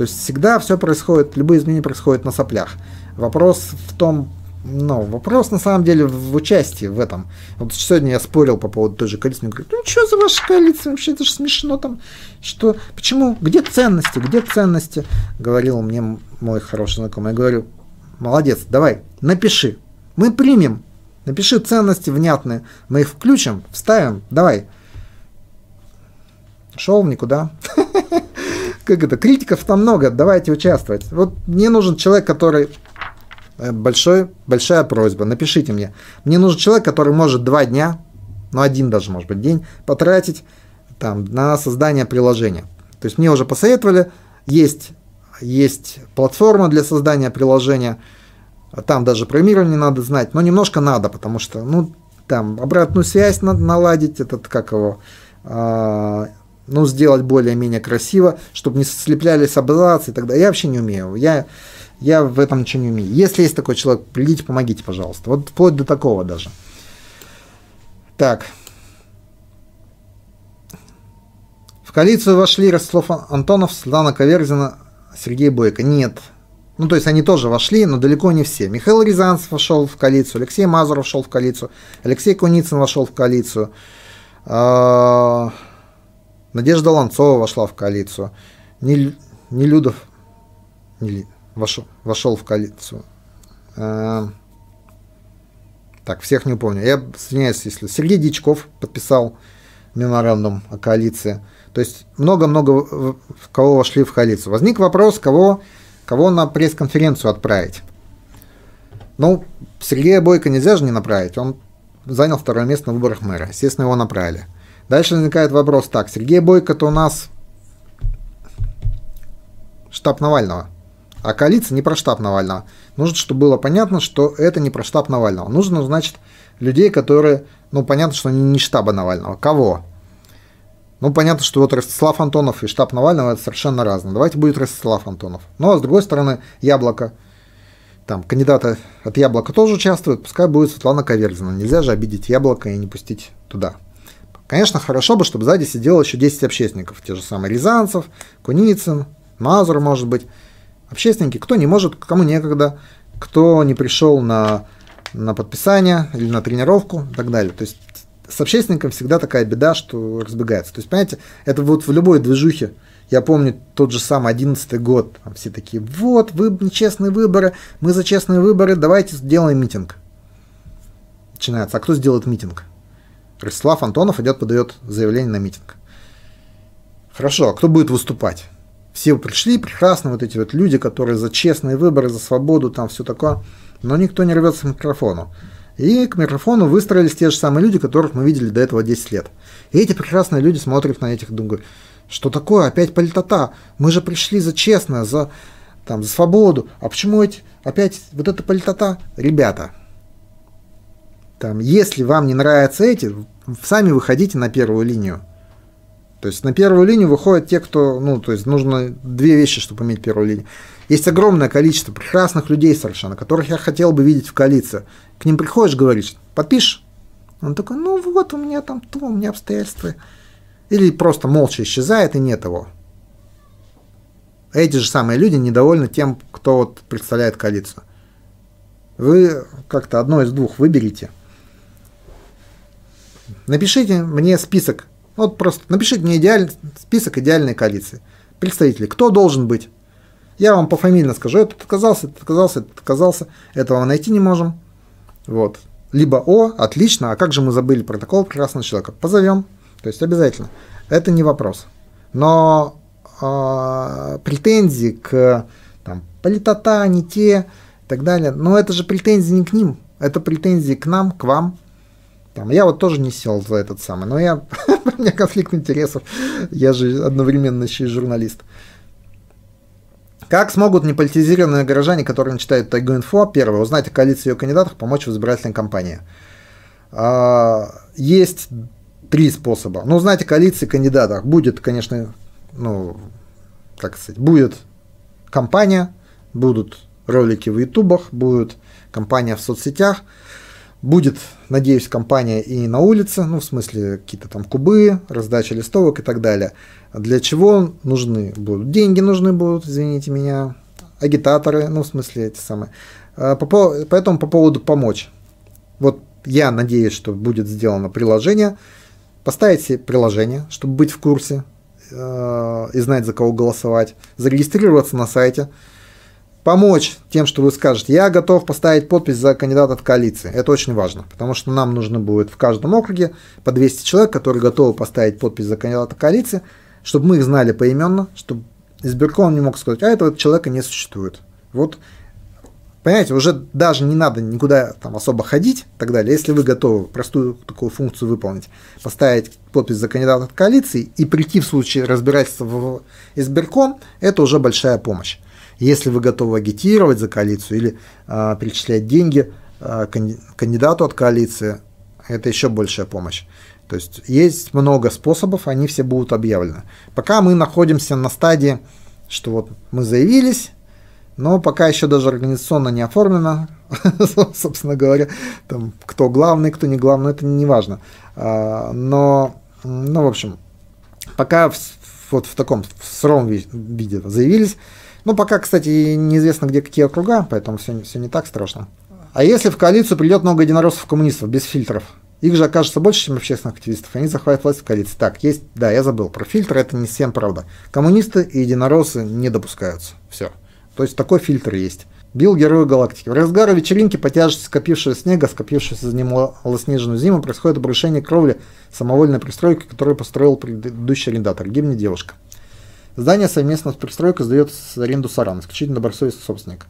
То есть всегда все происходит, любые изменения происходят на соплях. Вопрос в том, ну, вопрос на самом деле в участии в этом. Вот сегодня я спорил по поводу той же коалиции, говорю, ну что за ваша коалиция, вообще это же смешно там, что, почему, где ценности, где ценности, говорил мне мой хороший знакомый, я говорю, молодец, давай, напиши, мы примем, напиши ценности внятные, мы их включим, вставим, давай. Шел никуда. [laughs] Как это, критиков там много, давайте участвовать. Вот мне нужен человек, который Э, большой, большая просьба, напишите мне. Мне нужен человек, который может два дня, ну один даже, может быть, день, потратить там, на создание приложения. То есть мне уже посоветовали, есть, есть платформа для создания приложения, там даже программирование надо знать, но немножко надо, потому что, ну, там, обратную связь надо наладить, этот, как его, э, ну, сделать более-менее красиво, чтобы не слеплялись абзацы и так далее. Я вообще не умею. Я я в этом ничего не умею. Если есть такой человек, придите, помогите, пожалуйста. Вот вплоть до такого даже. Так. В коалицию вошли Ростислав Антонов, Светлана Каверзина, Сергей Бойко. Нет. Ну, то есть они тоже вошли, но далеко не все. Михаил Рязанцев вошел в коалицию, Алексей Мазуров вошел в коалицию, Алексей Куницын вошел в коалицию, а, Надежда Ланцова вошла в коалицию, Нелюдов, Нелюдов вошел, вошел в коалицию. А, так, всех не помню. Я извиняюсь, если Сергей Дичков подписал меморандум о коалиции. То есть много-много кого вошли в коалицию. Возник вопрос, кого, кого на пресс-конференцию отправить. Ну, Сергея Бойко нельзя же не направить. Он занял второе место на выборах мэра. Естественно, его направили. Дальше возникает вопрос, так, Сергей Бойко-то у нас штаб Навального. А коалиция не про штаб Навального. Нужно, чтобы было понятно, что это не про штаб Навального. Нужно, значит, людей, которые, ну, понятно, что они не штаба Навального. Кого? Ну, понятно, что вот Ростислав Антонов и штаб Навального это совершенно разные. Давайте будет Ростислав Антонов. Ну, а с другой стороны, Яблоко. Там кандидаты от Яблока тоже участвуют, пускай будет Светлана Каверзина. Нельзя же обидеть Яблоко и не пустить туда. Конечно, хорошо бы, чтобы сзади сидело еще 10 общественников. Те же самые Рязанцев, Куницын, Мазур, может быть общественники, кто не может, кому некогда, кто не пришел на, на подписание или на тренировку и так далее. То есть с общественником всегда такая беда, что разбегается. То есть, понимаете, это вот в любой движухе. Я помню тот же самый одиннадцатый год. Там все такие, вот, вы нечестные выборы, мы за честные выборы, давайте сделаем митинг. начинается, а кто сделает митинг? Ростислав Антонов идет, подает заявление на митинг. Хорошо, а кто будет выступать? Все пришли, прекрасно, вот эти вот люди, которые за честные выборы, за свободу, там все такое, но никто не рвется к микрофону. И к микрофону выстроились те же самые люди, которых мы видели до этого 10 лет. И эти прекрасные люди смотрят на этих, думают, что такое, опять политота, мы же пришли за честное, за, там, за свободу, а почему эти, опять вот эта политота? Ребята, там, если вам не нравятся эти, сами выходите на первую линию. То есть на первую линию выходят те, кто, ну, то есть нужно две вещи, чтобы иметь первую линию. Есть огромное количество прекрасных людей совершенно, которых я хотел бы видеть в коалиции. К ним приходишь, говоришь, подпишешь? Он такой, ну вот у меня там то, у меня обстоятельства. Или просто молча исчезает и нет его. Эти же самые люди недовольны тем, кто вот представляет коалицию. Вы как-то одно из двух выберите. Напишите мне список вот просто напишите мне идеальный, список идеальной коалиции. Представители, кто должен быть? Я вам пофамильно скажу, этот отказался, этот отказался, этот отказался. Этого найти не можем. Вот. Либо О, отлично, а как же мы забыли протокол прекрасного человека? Позовем. То есть обязательно. Это не вопрос. Но э, претензии к там, политота, не те и так далее, но это же претензии не к ним, это претензии к нам, к вам, там, я вот тоже не сел за этот самый, но я, [laughs] у меня конфликт интересов, я же одновременно еще и журналист. Как смогут неполитизированные горожане, которые читают Тайгу Инфо, первое, узнать о коалиции ее кандидатов, помочь в избирательной кампании? А, есть три способа. Ну, узнать о коалиции кандидатов. Будет, конечно, ну, как сказать, будет кампания, будут ролики в ютубах, будет кампания в соцсетях – Будет, надеюсь, компания и на улице, ну, в смысле, какие-то там кубы, раздача листовок и так далее. Для чего нужны будут? Деньги нужны будут, извините меня, агитаторы, ну, в смысле, эти самые. А, по, поэтому по поводу помочь. Вот я надеюсь, что будет сделано приложение. Поставить себе приложение, чтобы быть в курсе э, и знать, за кого голосовать. Зарегистрироваться на сайте – помочь тем, что вы скажете, я готов поставить подпись за кандидата в коалиции. Это очень важно, потому что нам нужно будет в каждом округе по 200 человек, которые готовы поставить подпись за кандидата в коалиции, чтобы мы их знали поименно, чтобы избирком не мог сказать, а этого человека не существует. Вот, понимаете, уже даже не надо никуда там особо ходить и так далее. Если вы готовы простую такую функцию выполнить, поставить подпись за кандидата в коалиции и прийти в случае разбирательства в избирком, это уже большая помощь. Если вы готовы агитировать за коалицию или э, перечислять деньги э, кандидату от коалиции, это еще большая помощь. То есть есть много способов, они все будут объявлены. Пока мы находимся на стадии, что вот мы заявились, но пока еще даже организационно не оформлено, [laughs] собственно говоря, там, кто главный, кто не главный, это не важно. А, но, ну, в общем, пока вот в таком в сыром виде заявились, ну, пока, кстати, неизвестно, где какие округа, поэтому все, все не так страшно. А если в коалицию придет много единороссов-коммунистов без фильтров? Их же окажется больше, чем общественных активистов, они захватят власть в коалиции. Так, есть, да, я забыл, про фильтр это не всем правда. Коммунисты и единороссы не допускаются. Все. То есть такой фильтр есть. Бил герою галактики. В разгар вечеринки по тяжести скопившего снега, скопившегося за ним малоснежную зиму, происходит обрушение кровли самовольной пристройки, которую построил предыдущий арендатор. Гибнет девушка. Здание совместно с пристройкой сдает в аренду Саран, исключительно добросовестный собственник.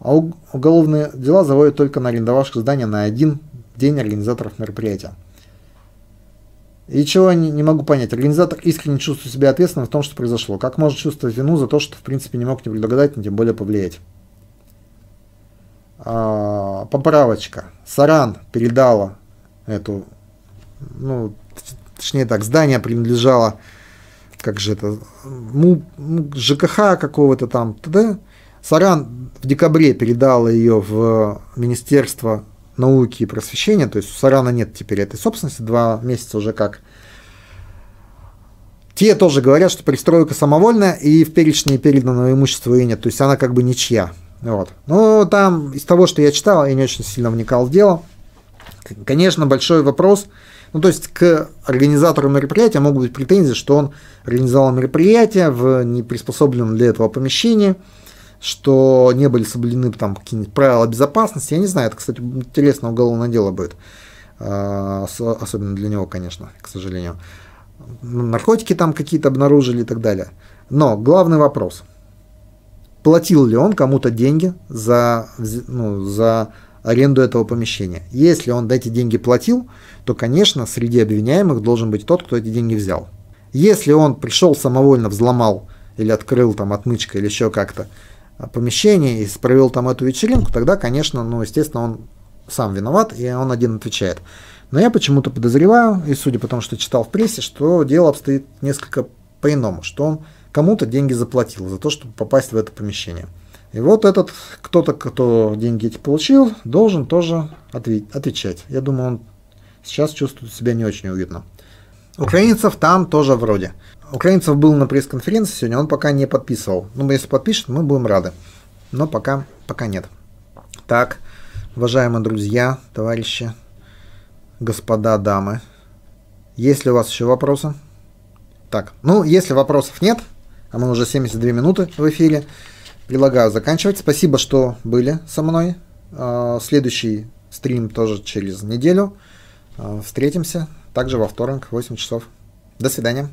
А уголовные дела заводят только на арендовавших здание на один день организаторов мероприятия. И чего я не, могу понять, организатор искренне чувствует себя ответственным в том, что произошло. Как может чувствовать вину за то, что в принципе не мог не предугадать, ни тем более повлиять? А, поправочка. Саран передала эту, ну, точнее так, здание принадлежало как же это, ЖКХ какого-то там, т.д. Саран в декабре передал ее в Министерство науки и просвещения, то есть у Сарана нет теперь этой собственности, два месяца уже как. Те тоже говорят, что пристройка самовольная и в перечне переданного имущества ее нет, то есть она как бы ничья. Вот. Но там из того, что я читал, я не очень сильно вникал в дело. Конечно, большой вопрос – ну, то есть к организатору мероприятия могут быть претензии, что он организовал мероприятие в неприспособленном для этого помещении, что не были соблюдены там какие-нибудь правила безопасности. Я не знаю, это, кстати, интересное уголовное дело будет. А, особенно для него, конечно, к сожалению. Наркотики там какие-то обнаружили и так далее. Но главный вопрос. Платил ли он кому-то деньги за, ну, за аренду этого помещения? Если он эти деньги платил, то, конечно, среди обвиняемых должен быть тот, кто эти деньги взял. Если он пришел самовольно, взломал или открыл там отмычкой или еще как-то помещение и провел там эту вечеринку, тогда, конечно, ну, естественно, он сам виноват, и он один отвечает. Но я почему-то подозреваю, и судя по тому, что читал в прессе, что дело обстоит несколько по-иному, что он кому-то деньги заплатил за то, чтобы попасть в это помещение. И вот этот кто-то, кто деньги эти получил, должен тоже отвечать. Я думаю, он сейчас чувствует себя не очень уютно. Украинцев там тоже вроде. Украинцев был на пресс-конференции сегодня, он пока не подписывал. Ну, если подпишет, мы будем рады. Но пока, пока нет. Так, уважаемые друзья, товарищи, господа, дамы, есть ли у вас еще вопросы? Так, ну, если вопросов нет, а мы уже 72 минуты в эфире, предлагаю заканчивать. Спасибо, что были со мной. А, следующий стрим тоже через неделю. А, встретимся также во вторник в 8 часов. До свидания.